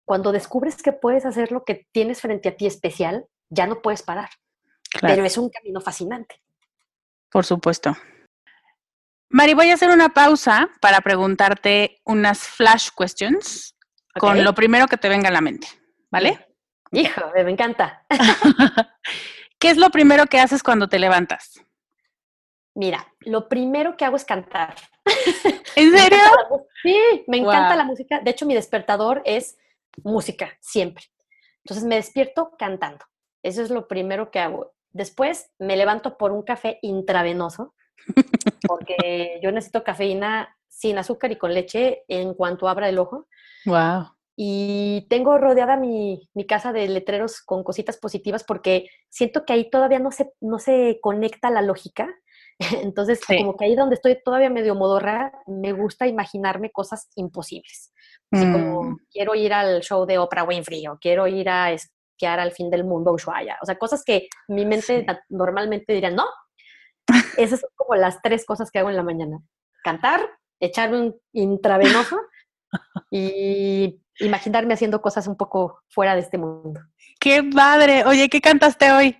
cuando descubres que puedes hacer lo que tienes frente a ti especial, ya no puedes parar. Pero es un camino fascinante. Por supuesto. Mari, voy a hacer una pausa para preguntarte unas flash questions con lo primero que te venga a la mente, ¿vale? Hijo, me encanta. ¿Qué es lo primero que haces cuando te levantas? Mira, lo primero que hago es cantar. ¿En serio? sí, me encanta la música. De hecho, mi despertador es música, siempre. Entonces me despierto cantando. Eso es lo primero que hago. Después me levanto por un café intravenoso, porque yo necesito cafeína sin azúcar y con leche en cuanto abra el ojo. Wow. Y tengo rodeada mi, mi, casa de letreros con cositas positivas porque siento que ahí todavía no se, no se conecta la lógica. Entonces, como que ahí donde estoy todavía medio modorra, me gusta imaginarme cosas imposibles. Así como mm. quiero ir al show de Oprah Winfrey o quiero ir a esquiar al fin del mundo Ushuaia. O sea, cosas que mi mente normalmente diría, no. Esas son como las tres cosas que hago en la mañana. Cantar, echarme un intravenoso y imaginarme haciendo cosas un poco fuera de este mundo. ¡Qué padre! Oye, ¿qué cantaste hoy?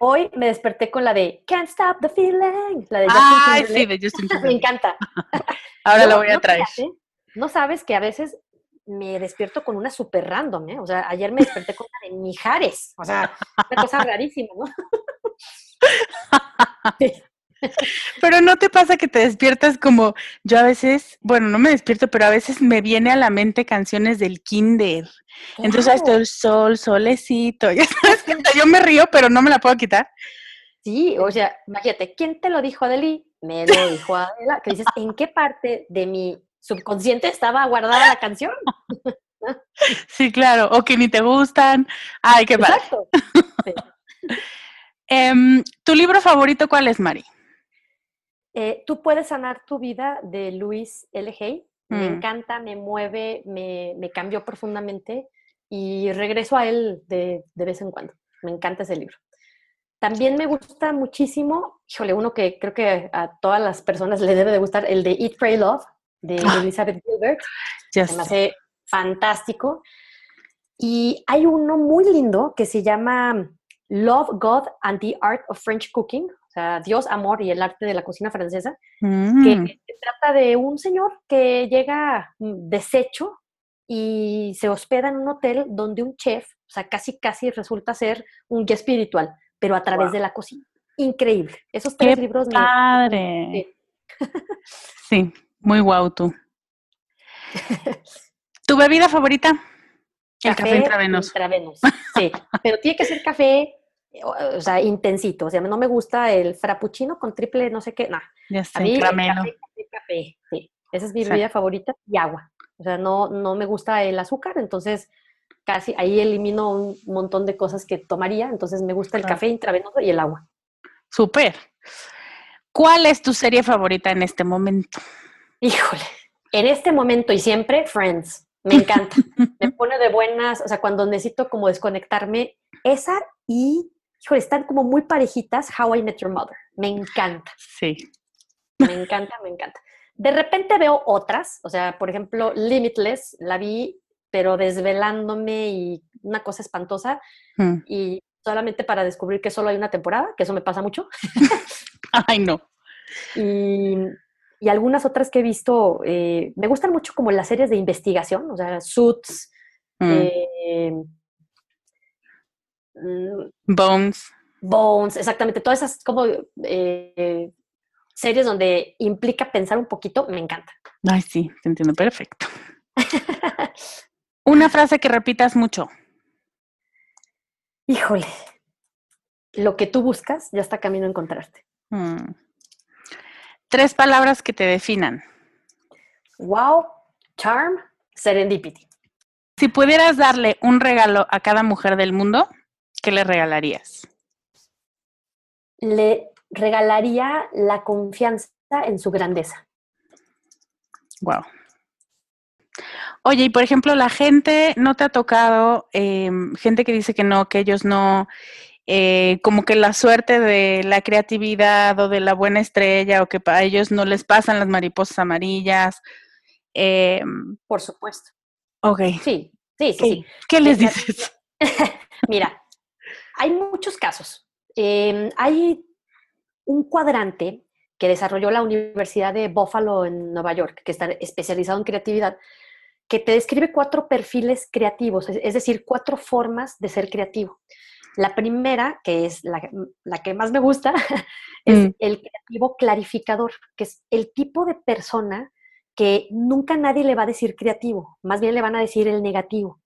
Hoy me desperté con la de Can't Stop the Feeling. La de Justin sí, de Justin Me encanta. Ahora la voy a traer. no sabes que a veces me despierto con una super random, ¿eh? O sea, ayer me desperté con la de Mijares. O sea, una cosa rarísima, ¿no? Pero no te pasa que te despiertas como yo a veces, bueno, no me despierto, pero a veces me viene a la mente canciones del kinder. Entonces, esto el sol, solecito. Ya sabes, yo me río, pero no me la puedo quitar. Sí, o sea, imagínate, ¿quién te lo dijo, Adeli? Me lo dijo Adela, que dices, ¿en qué parte de mi subconsciente estaba guardada la canción? Sí, claro, o que ni te gustan. Ay, qué padre. Exacto. Em, ¿Tu libro favorito cuál es, Mari? Eh, Tú puedes sanar tu vida de Luis L. Hay. Me mm. encanta, me mueve, me, me, cambió profundamente y regreso a él de, de, vez en cuando. Me encanta ese libro. También me gusta muchísimo, híjole, uno que creo que a todas las personas le debe de gustar, el de Eat, Pray, Love, de ah. Elizabeth Gilbert. Se me hace fantástico. Y hay uno muy lindo que se llama Love, God and the Art of French Cooking, sea, Dios, amor y el arte de la cocina francesa, que, mm. trata de un señor que llega mm, deshecho y se hospeda en un hotel donde un chef, o sea, casi casi resulta ser un guía espiritual, pero a través de la cocina. Increíble. Esos tres libros. Padre. sí, muy guau tú. ¿Tu bebida favorita? El café, intravenoso. intravenoso. Sí, pero tiene que ser café o sea, intensito. O sea, no me gusta el frappuccino con triple no sé qué, nada. Ya sé, a caramelo. Café, café, sí. Esa es mi bebida favorita y agua. O sea, no, no me gusta el azúcar, entonces casi ahí elimino un montón de cosas que tomaría. Entonces me gusta el café intravenoso y el agua. Súper. ¿Cuál es tu serie favorita en este momento? Híjole, en este momento y siempre, Friends. Me encanta. me pone de buenas, o sea, cuando necesito como desconectarme, esa y híjole, están como muy parejitas How I Met Your Mother. Me encanta. Sí. Me encanta, me encanta. De repente veo otras, o sea, por ejemplo, Limitless, la vi, pero desvelándome y una cosa espantosa, hmm. y solamente para descubrir que solo hay una temporada, que eso me pasa mucho. Ay, no. Y, y algunas otras que he visto, eh, me gustan mucho como las series de investigación, o sea, Suits, hmm. eh, Bones. Bones, exactamente. Todas esas como eh, series donde implica pensar un poquito, me encanta. Ay, sí, te entiendo perfecto. Una frase que repitas mucho. Híjole, lo que tú buscas ya está camino a encontrarte. Mm. Tres palabras que te definan. Wow, charm, serendipity. Si pudieras darle un regalo a cada mujer del mundo, ¿qué le regalarías? Le regalaría la confianza en su grandeza. Wow. Oye, y por ejemplo, la gente, ¿no te ha tocado em, gente que dice que no, que ellos no, eh, como que la suerte de la creatividad o de la buena estrella o que para ellos no les pasan las mariposas amarillas? Em, por supuesto. Ok. Sí, sí, sí. ¿Qué les dices? Mira, hay muchos casos. Em, hay un cuadrante que desarrolló la Universidad de Buffalo en Nueva York, que está especializado en creatividad, que te describe cuatro perfiles creativos, es, decir, cuatro formas de ser creativo. La primera, que es la, que más me gusta, es mm. el creativo clarificador, que es el tipo de persona que nunca nadie le va a decir creativo, más bien le van a decir el negativo,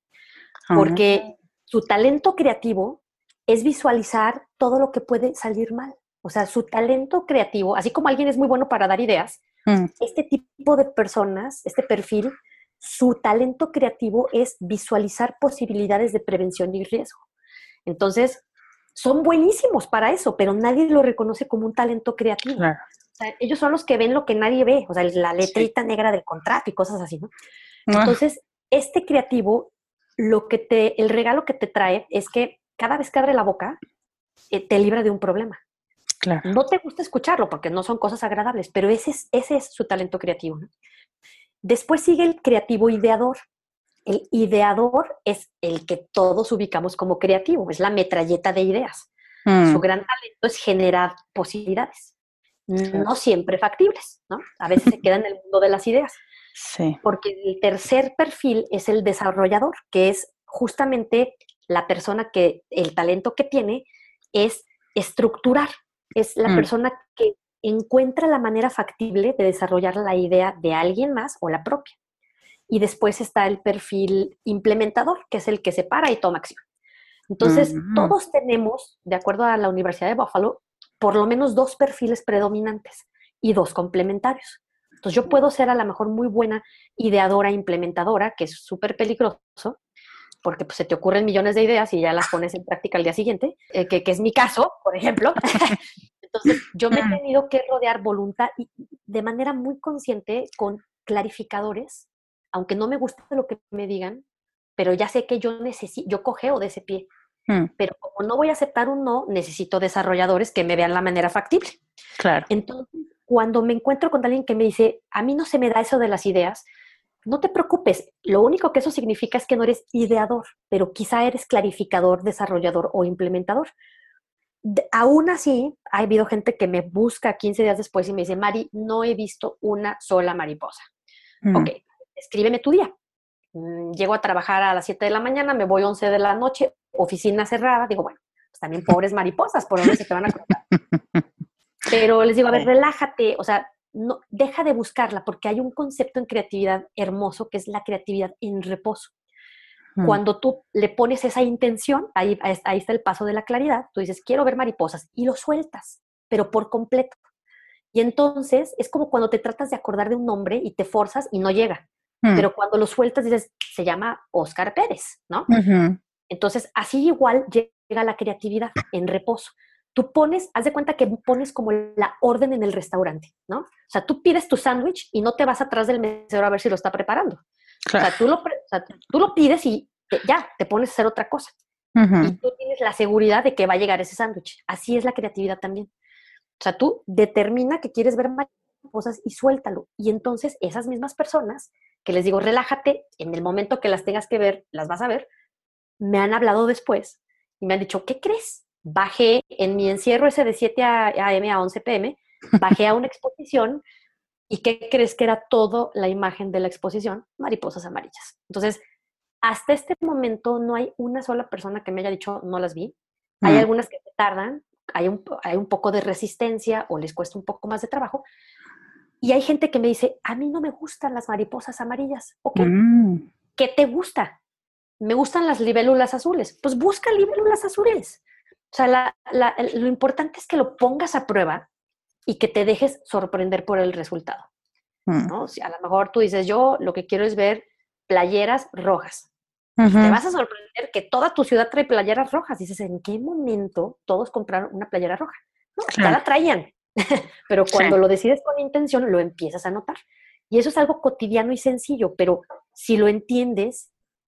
ah. porque su talento creativo es visualizar todo lo que puede salir mal. O sea, su talento creativo, así como alguien es muy bueno para dar ideas, mm. este tipo de personas, este perfil, su talento creativo es visualizar posibilidades de prevención y riesgo. Entonces, son buenísimos para eso, pero nadie lo reconoce como un talento creativo. ellos son los que ven lo que nadie ve, o sea, la letrita negra del contrato y cosas así, ¿no? Ah. Entonces, este creativo, lo que te, el regalo que te trae es que cada vez que abre la boca, eh, te libra de un problema. Claro. No te gusta escucharlo porque no son cosas agradables, pero ese es, ese es su talento creativo. Después sigue el creativo ideador. El ideador es el que todos ubicamos como creativo, es la metralleta de ideas. Su mm. gran talento es generar posibilidades, no siempre factibles, ¿no? A veces se queda en el mundo de las ideas. Sí. Porque el tercer perfil es el desarrollador, que es justamente la persona que el talento que tiene es estructurar, es la mm. persona que encuentra la manera factible de desarrollar la idea de alguien más o la propia. Y después está el perfil implementador, que es el que se para y toma acción. Entonces, todos tenemos, de acuerdo a la Universidad de Buffalo, por lo menos dos perfiles predominantes y dos complementarios. Entonces, yo puedo ser a lo mejor muy buena ideadora, implementadora, que es súper peligroso, porque pues, se te ocurren millones de ideas y ya las pones en práctica al día siguiente, eh, que, que, es mi caso, por ejemplo. Entonces, yo me he tenido que rodear voluntad y de manera muy consciente con clarificadores, aunque no me guste lo que me digan, pero ya sé que yo necesito, yo cogeo de ese pie. Mm. Pero como no voy a aceptar un no, necesito desarrolladores que me vean la manera factible. Claro. Entonces, cuando me encuentro con alguien que me dice, a mí no se me da eso de las ideas, no te preocupes, lo único que eso significa es que no eres ideador, pero quizá eres clarificador, desarrollador o implementador. aún así, ha habido gente que me busca 15 días después y me dice, Mari, no he visto una sola mariposa. Mm. Ok, escríbeme tu día. Mm, llego a trabajar a las 7 de la mañana, me voy a 11 de la noche, oficina cerrada. Digo, bueno, pues también pobres mariposas, por donde se te van a contar. Pero les digo, a ver, relájate, o sea, no, deja de buscarla porque hay un concepto en creatividad hermoso que es la creatividad en reposo. Hmm. Cuando tú le pones esa intención, ahí, ahí está el paso de la claridad, tú dices, quiero ver mariposas y lo sueltas, pero por completo. Y entonces es como cuando te tratas de acordar de un nombre y te forzas y no llega. Hmm. Pero cuando lo sueltas dices, se llama Oscar Pérez, ¿no? Entonces, así igual llega la creatividad en reposo tú pones, haz de cuenta que pones como la orden en el restaurante, ¿no? O sea, tú pides tu sándwich y no te vas atrás del mesero a ver si lo está preparando. O, sea, tú lo, tú lo pides y ya, te pones a hacer otra cosa. Y tú tienes la seguridad de que va a llegar ese sándwich. Así es la creatividad también. O sea, tú determina que quieres ver cosas y suéltalo. Y entonces esas mismas personas que les digo, relájate, en el momento que las tengas que ver, las vas a ver, me han hablado después y me han dicho, ¿qué crees? Bajé en mi encierro ese de 7 a.m. a 11 p.m., bajé a una exposición y ¿qué crees que era todo la imagen de la exposición? Mariposas amarillas. Entonces, hasta este momento no hay una sola persona que me haya dicho no las vi. Hay algunas que tardan, hay un, hay un poco de resistencia o les cuesta un poco más de trabajo. Y hay gente que me dice, a mí no me gustan las mariposas amarillas. Ok, mm. ¿qué te gusta? Me gustan las libélulas azules. Pues busca libélulas azules. O sea, lo importante es que lo pongas a prueba y que te dejes sorprender por el resultado. Mm. ¿no? Si a lo mejor tú dices, yo lo que quiero es ver playeras rojas. Te vas a sorprender que toda tu ciudad trae playeras rojas. Dices, ¿en qué momento todos compraron una playera roja? No, ya la traían. pero cuando lo decides con intención, lo empiezas a notar. Y eso es algo cotidiano y sencillo, pero si lo entiendes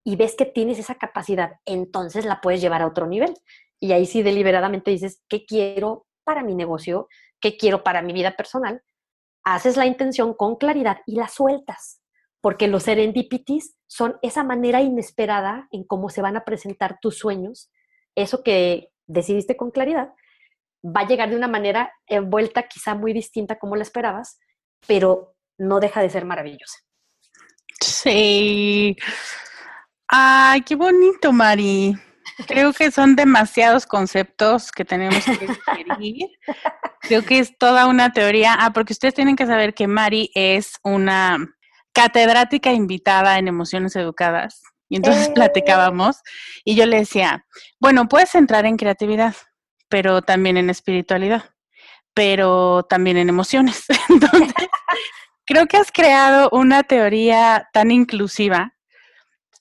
y ves que tienes esa capacidad, entonces la puedes llevar a otro nivel y ahí sí deliberadamente dices, ¿qué quiero para mi negocio? ¿Qué quiero para mi vida personal? Haces la intención con claridad y la sueltas, porque los serendipities son esa manera inesperada en cómo se van a presentar tus sueños, eso que decidiste con claridad, va a llegar de una manera envuelta quizá muy distinta como la esperabas, pero no deja de ser maravillosa. Sí. Ay, qué bonito, Mari. Creo que son demasiados conceptos que tenemos que digerir. Creo que es toda una teoría. Ah, porque ustedes tienen que saber que Mari es una catedrática invitada en emociones educadas. Y entonces eh. platicábamos y yo le decía, bueno, puedes entrar en creatividad, pero también en espiritualidad, pero también en emociones. Entonces, creo que has creado una teoría tan inclusiva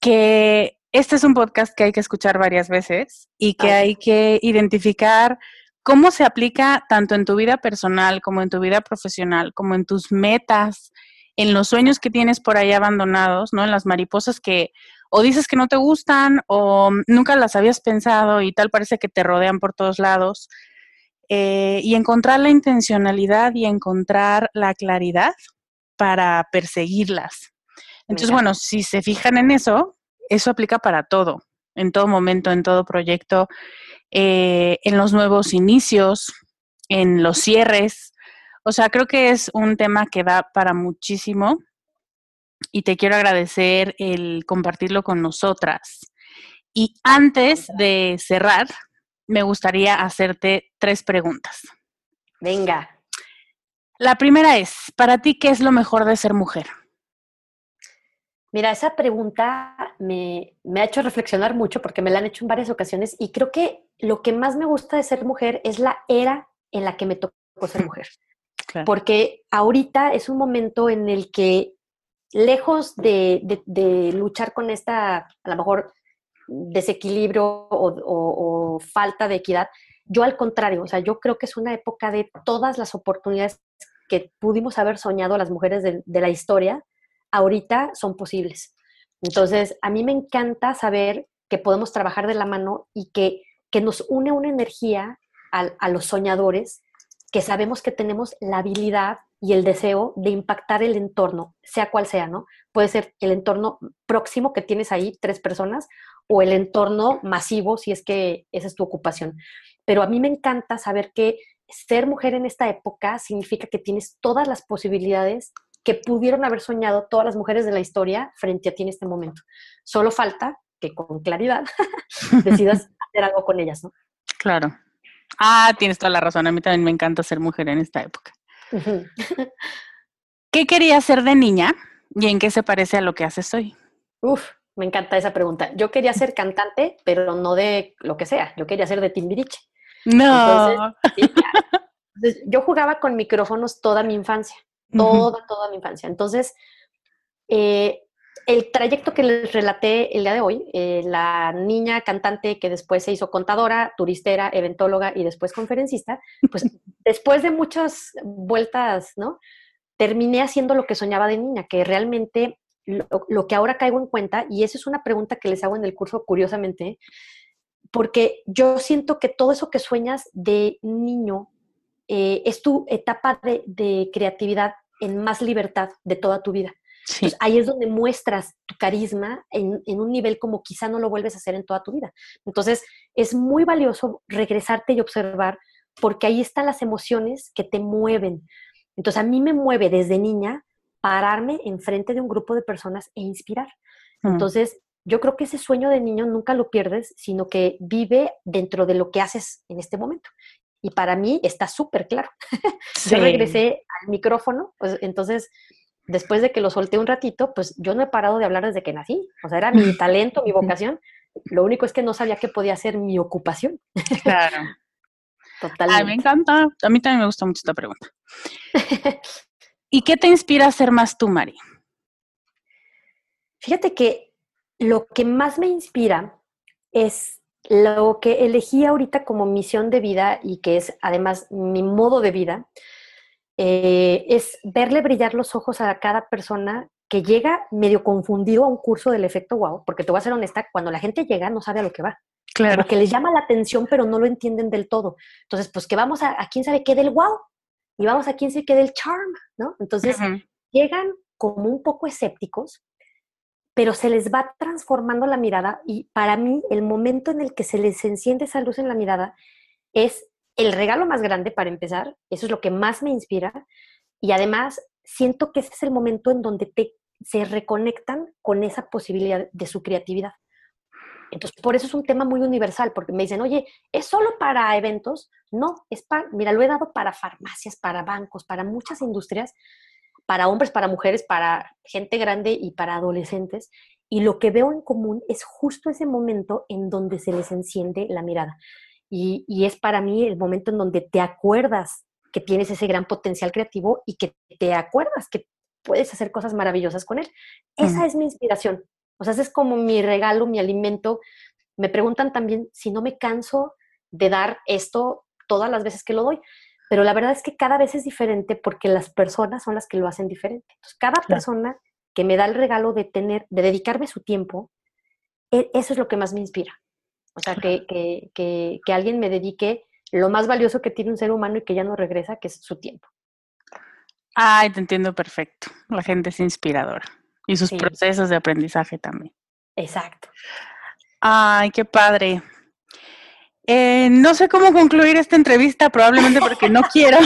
que este es un podcast que hay que escuchar varias veces y que hay que identificar cómo se aplica tanto en tu vida personal como en tu vida profesional, como en tus metas, en los sueños que tienes por ahí abandonados, ¿no? En las mariposas que o dices que no te gustan o nunca las habías pensado y tal parece que te rodean por todos lados. Eh, y encontrar la intencionalidad y encontrar la claridad para perseguirlas. Entonces, bueno, si se fijan en eso, eso aplica para todo, en todo momento, en todo proyecto, eh, en los nuevos inicios, en los cierres. O sea, creo que es un tema que da para muchísimo y te quiero agradecer el compartirlo con nosotras. Y antes de cerrar, me gustaría hacerte tres preguntas. Venga. La primera es, para ti, ¿qué es lo mejor de ser mujer? Mira, esa pregunta me, ha hecho reflexionar mucho porque me la han hecho en varias ocasiones y creo que lo que más me gusta de ser mujer es la era en la que me tocó ser mujer. Porque ahorita es un momento en el que, lejos de, luchar con esta, a lo mejor, desequilibrio o, falta de equidad, yo al contrario, o sea, yo creo que es una época de todas las oportunidades que pudimos haber soñado las mujeres de, la historia, ahorita son posibles. Entonces, a mí me encanta saber que podemos trabajar de la mano y que, que nos une una energía a, a los soñadores, que sabemos que tenemos la habilidad y el deseo de impactar el entorno, sea cual sea, ¿no? Puede ser el entorno próximo que tienes ahí, tres personas, o el entorno masivo, si es que esa es tu ocupación. Pero a mí me encanta saber que ser mujer en esta época significa que tienes todas las posibilidades que pudieron haber soñado todas las mujeres de la historia frente a ti en este momento. Solo falta que con claridad decidas hacer algo con ellas, ¿no? Claro. Ah, tienes toda la razón. A mí también me encanta ser mujer en esta época. ¿Qué querías ser de niña y en qué se parece a lo que haces hoy? Uf, me encanta esa pregunta. Yo quería ser cantante, pero no de lo que sea. Yo quería ser de Timbiriche. No. yo jugaba con micrófonos toda mi infancia, toda, toda mi infancia. Entonces, eh, el trayecto que les relaté el día de hoy, eh, la niña cantante que después se hizo contadora, turistera, eventóloga y después conferencista, pues después de muchas vueltas, ¿no? Terminé haciendo lo que soñaba de niña, que realmente lo, lo que ahora caigo en cuenta, y esa es una pregunta que les hago en el curso curiosamente, porque yo siento que todo eso que sueñas de niño eh, es tu etapa de, creatividad en más libertad de toda tu vida. ahí es donde muestras tu carisma en, un nivel como quizá no lo vuelves a hacer en toda tu vida. Entonces, es muy valioso regresarte y observar porque ahí están las emociones que te mueven. Entonces, a mí me mueve desde niña pararme enfrente de un grupo de personas e inspirar. Mm. Entonces, yo creo que ese sueño de niño nunca lo pierdes, sino que vive dentro de lo que haces en este momento. Y para mí está súper claro. yo regresé al micrófono, pues entonces, después de que lo solté un ratito, pues yo no he parado de hablar desde que nací. O sea, era mi talento, mi vocación. Lo único es que no sabía que podía ser mi ocupación. Claro. Totalmente. me encanta. A mí también me gusta mucho esta pregunta. ¿Y qué te inspira a ser más tú, Mari? Fíjate que lo que más me inspira es lo que elegí ahorita como misión de vida y que es además mi modo de vida, eh, es verle brillar los ojos a cada persona que llega medio confundido a un curso del efecto wow, porque te voy a ser honesta, cuando la gente llega no sabe a lo que va. Claro. Porque les llama la atención, pero no lo entienden del todo. Entonces, pues que vamos a, quién sabe qué del wow y vamos a quién sabe qué del charm, ¿no? Entonces, llegan como un poco escépticos, pero se les va transformando la mirada y para mí el momento en el que se les enciende esa luz en la mirada es el regalo más grande para empezar, eso es lo que más me inspira y además siento que ese es el momento en donde te, se reconectan con esa posibilidad de su creatividad. Entonces, por eso es un tema muy universal, porque me dicen, oye, ¿es solo para eventos? No, es para, mira, lo he dado para farmacias, para bancos, para muchas industrias, para hombres, para mujeres, para gente grande y para adolescentes. Y lo que veo en común es justo ese momento en donde se les enciende la mirada. Y, es para mí el momento en donde te acuerdas que tienes ese gran potencial creativo y que te acuerdas que puedes hacer cosas maravillosas con él. Esa es mi inspiración. O sea, ese es como mi regalo, mi alimento. Me preguntan también si no me canso de dar esto todas las veces que lo doy. Pero la verdad es que cada vez es diferente porque las personas son las que lo hacen diferente. Entonces, cada persona que me da el regalo de tener, de dedicarme su tiempo, e, eso es lo que más me inspira. O sea, que, que, que, que alguien me dedique lo más valioso que tiene un ser humano y que ya no regresa, que es su tiempo. Ay, te entiendo perfecto. La gente es inspiradora. Y sus procesos de aprendizaje también. Exacto. Ay, qué padre. Eh, no sé cómo concluir esta entrevista, probablemente porque no quiero.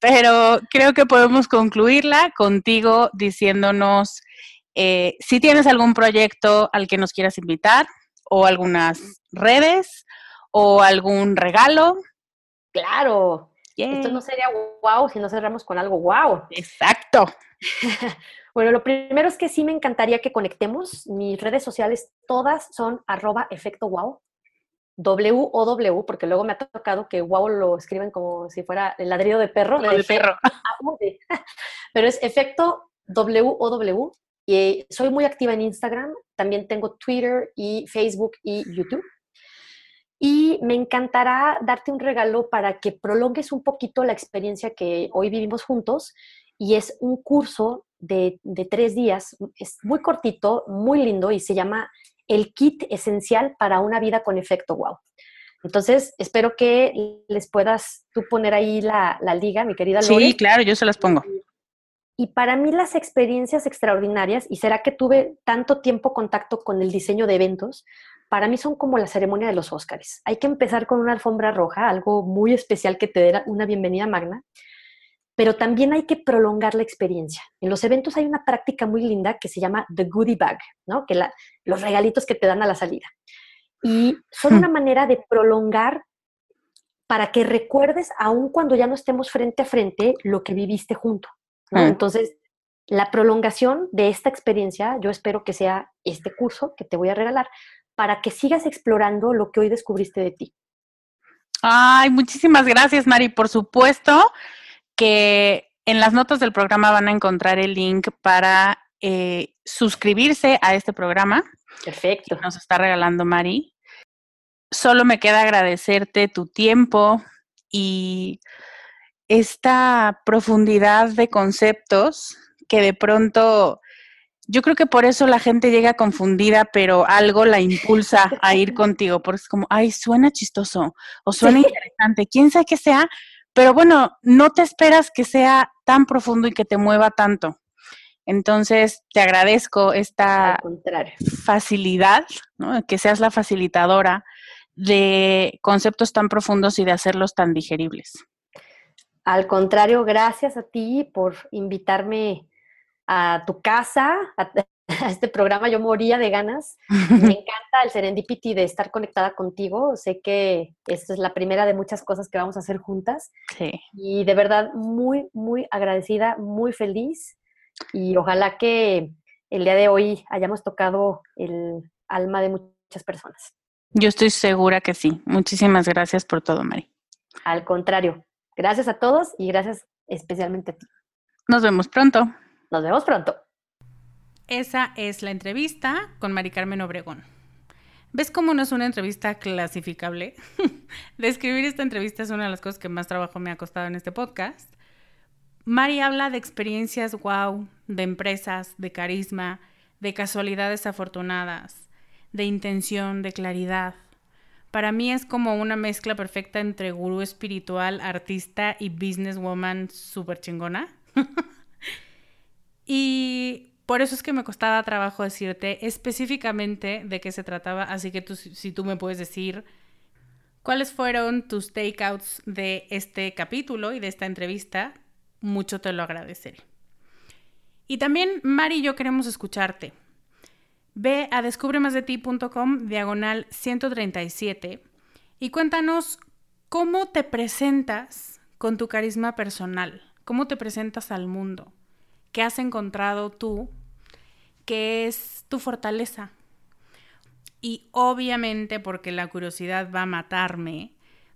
Pero creo que podemos concluirla contigo diciéndonos eh, si tienes algún proyecto al que nos quieras invitar o algunas redes o algún regalo. Claro. Esto no sería wow si no cerramos con algo wow. Exacto. bueno, lo primero es que sí me encantaría que conectemos. Mis redes sociales todas son arroba efecto wow. W o W, porque luego me ha tocado que wow lo escriben como si fuera el ladrido de perro. De, perro. Pero es efecto W o W. Y soy muy activa en Instagram. También tengo Twitter y Facebook y YouTube. Y me encantará darte un regalo para que prolongues un poquito la experiencia que hoy vivimos juntos. Y es un curso de, tres días. Es muy cortito, muy lindo y se llama El kit esencial para una vida con efecto wow. Entonces, espero que les puedas tú poner ahí la, liga, mi querida Lore. Sí, claro, yo se las pongo. Y para mí las experiencias extraordinarias, y será que tuve tanto tiempo contacto con el diseño de eventos, para mí son como la ceremonia de los Óscares. Hay que empezar con una alfombra roja, algo muy especial que te dé una bienvenida magna, pero también hay que prolongar la experiencia. En los eventos hay una práctica muy linda que se llama the goodie bag, ¿no? Que los regalitos que te dan a la salida. Y son hmm. una manera de prolongar para que recuerdes, aun cuando ya no estemos frente a frente, lo que viviste junto. Hmm. Entonces, la prolongación de esta experiencia, yo espero que sea este curso que te voy a regalar, para que sigas explorando lo que hoy descubriste de ti. Ay, muchísimas gracias, Mari. Por supuesto que en las notas del programa van a encontrar el link para eh, suscribirse a este programa. Perfecto. Que nos está regalando Mari. Solo me queda agradecerte tu tiempo y esta profundidad de conceptos que de pronto yo creo que por eso la gente llega confundida, pero algo la impulsa a ir contigo, porque es como, ay, suena chistoso o suena interesante, quién sabe qué sea, pero bueno, no te esperas que sea tan profundo y que te mueva tanto. Entonces, te agradezco esta facilidad, ¿no? que seas la facilitadora de conceptos tan profundos y de hacerlos tan digeribles. Al contrario, gracias a ti por invitarme a tu casa, a, este programa. Yo moría de ganas. Me encanta el serendipity de estar conectada contigo. Sé que esta es la primera de muchas cosas que vamos a hacer juntas. Sí. Y de verdad, muy, muy agradecida, muy feliz. Y ojalá que el día de hoy hayamos tocado el alma de muchas personas. Yo estoy segura que sí. Muchísimas gracias por todo, Mari. Al contrario, gracias a todos y gracias especialmente a ti. Nos vemos pronto. Nos vemos pronto. Esa es la entrevista con Mari Carmen Obregón. ¿Ves cómo no es una entrevista clasificable? Describir esta entrevista es una de las cosas que más trabajo me ha costado en este podcast. Mari habla de experiencias wow, de empresas, de carisma, de casualidades afortunadas, de intención, de claridad. Para mí es como una mezcla perfecta entre gurú espiritual, artista y businesswoman súper chingona. Y por eso es que me costaba trabajo decirte específicamente de qué se trataba, así que tú, si tú me puedes decir cuáles fueron tus takeouts de este capítulo y de esta entrevista, mucho te lo agradeceré. Y también Mari y yo queremos escucharte. Ve a descubremasdeti.com diagonal 137 y cuéntanos cómo te presentas con tu carisma personal, cómo te presentas al mundo. ¿Qué has encontrado tú que es tu fortaleza? Y obviamente, porque la curiosidad va a matarme,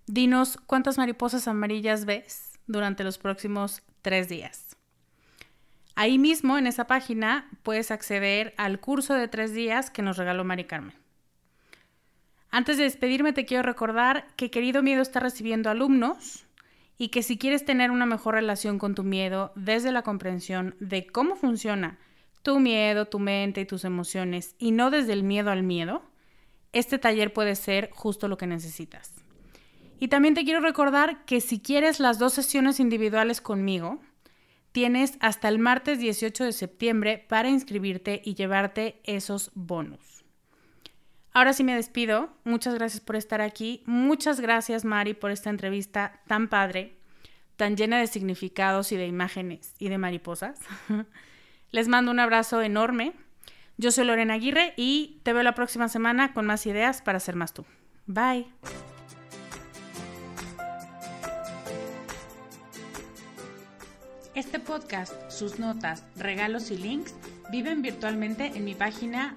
dinos cuántas mariposas amarillas ves durante los próximos tres días. Ahí mismo, en esa página, puedes acceder al curso de tres días que nos regaló Mari Carmen. Antes de despedirme, te quiero recordar que Querido Miedo está recibiendo alumnos y que si quieres tener una mejor relación con tu miedo desde la comprensión de cómo funciona tu miedo, tu mente y tus emociones y no desde el miedo al miedo, este taller puede ser justo lo que necesitas. Y también te quiero recordar que si quieres las dos sesiones individuales conmigo, tienes hasta el martes 18 de septiembre para inscribirte y llevarte esos bonus. Ahora sí me despido. Muchas gracias por estar aquí. Muchas gracias, Mari, por esta entrevista tan padre, tan llena de significados y de imágenes y de mariposas. Les mando un abrazo enorme. Yo soy Lorena Aguirre y te veo la próxima semana con más ideas para ser más tú. Bye. Este podcast, sus notas, regalos y links viven virtualmente en mi página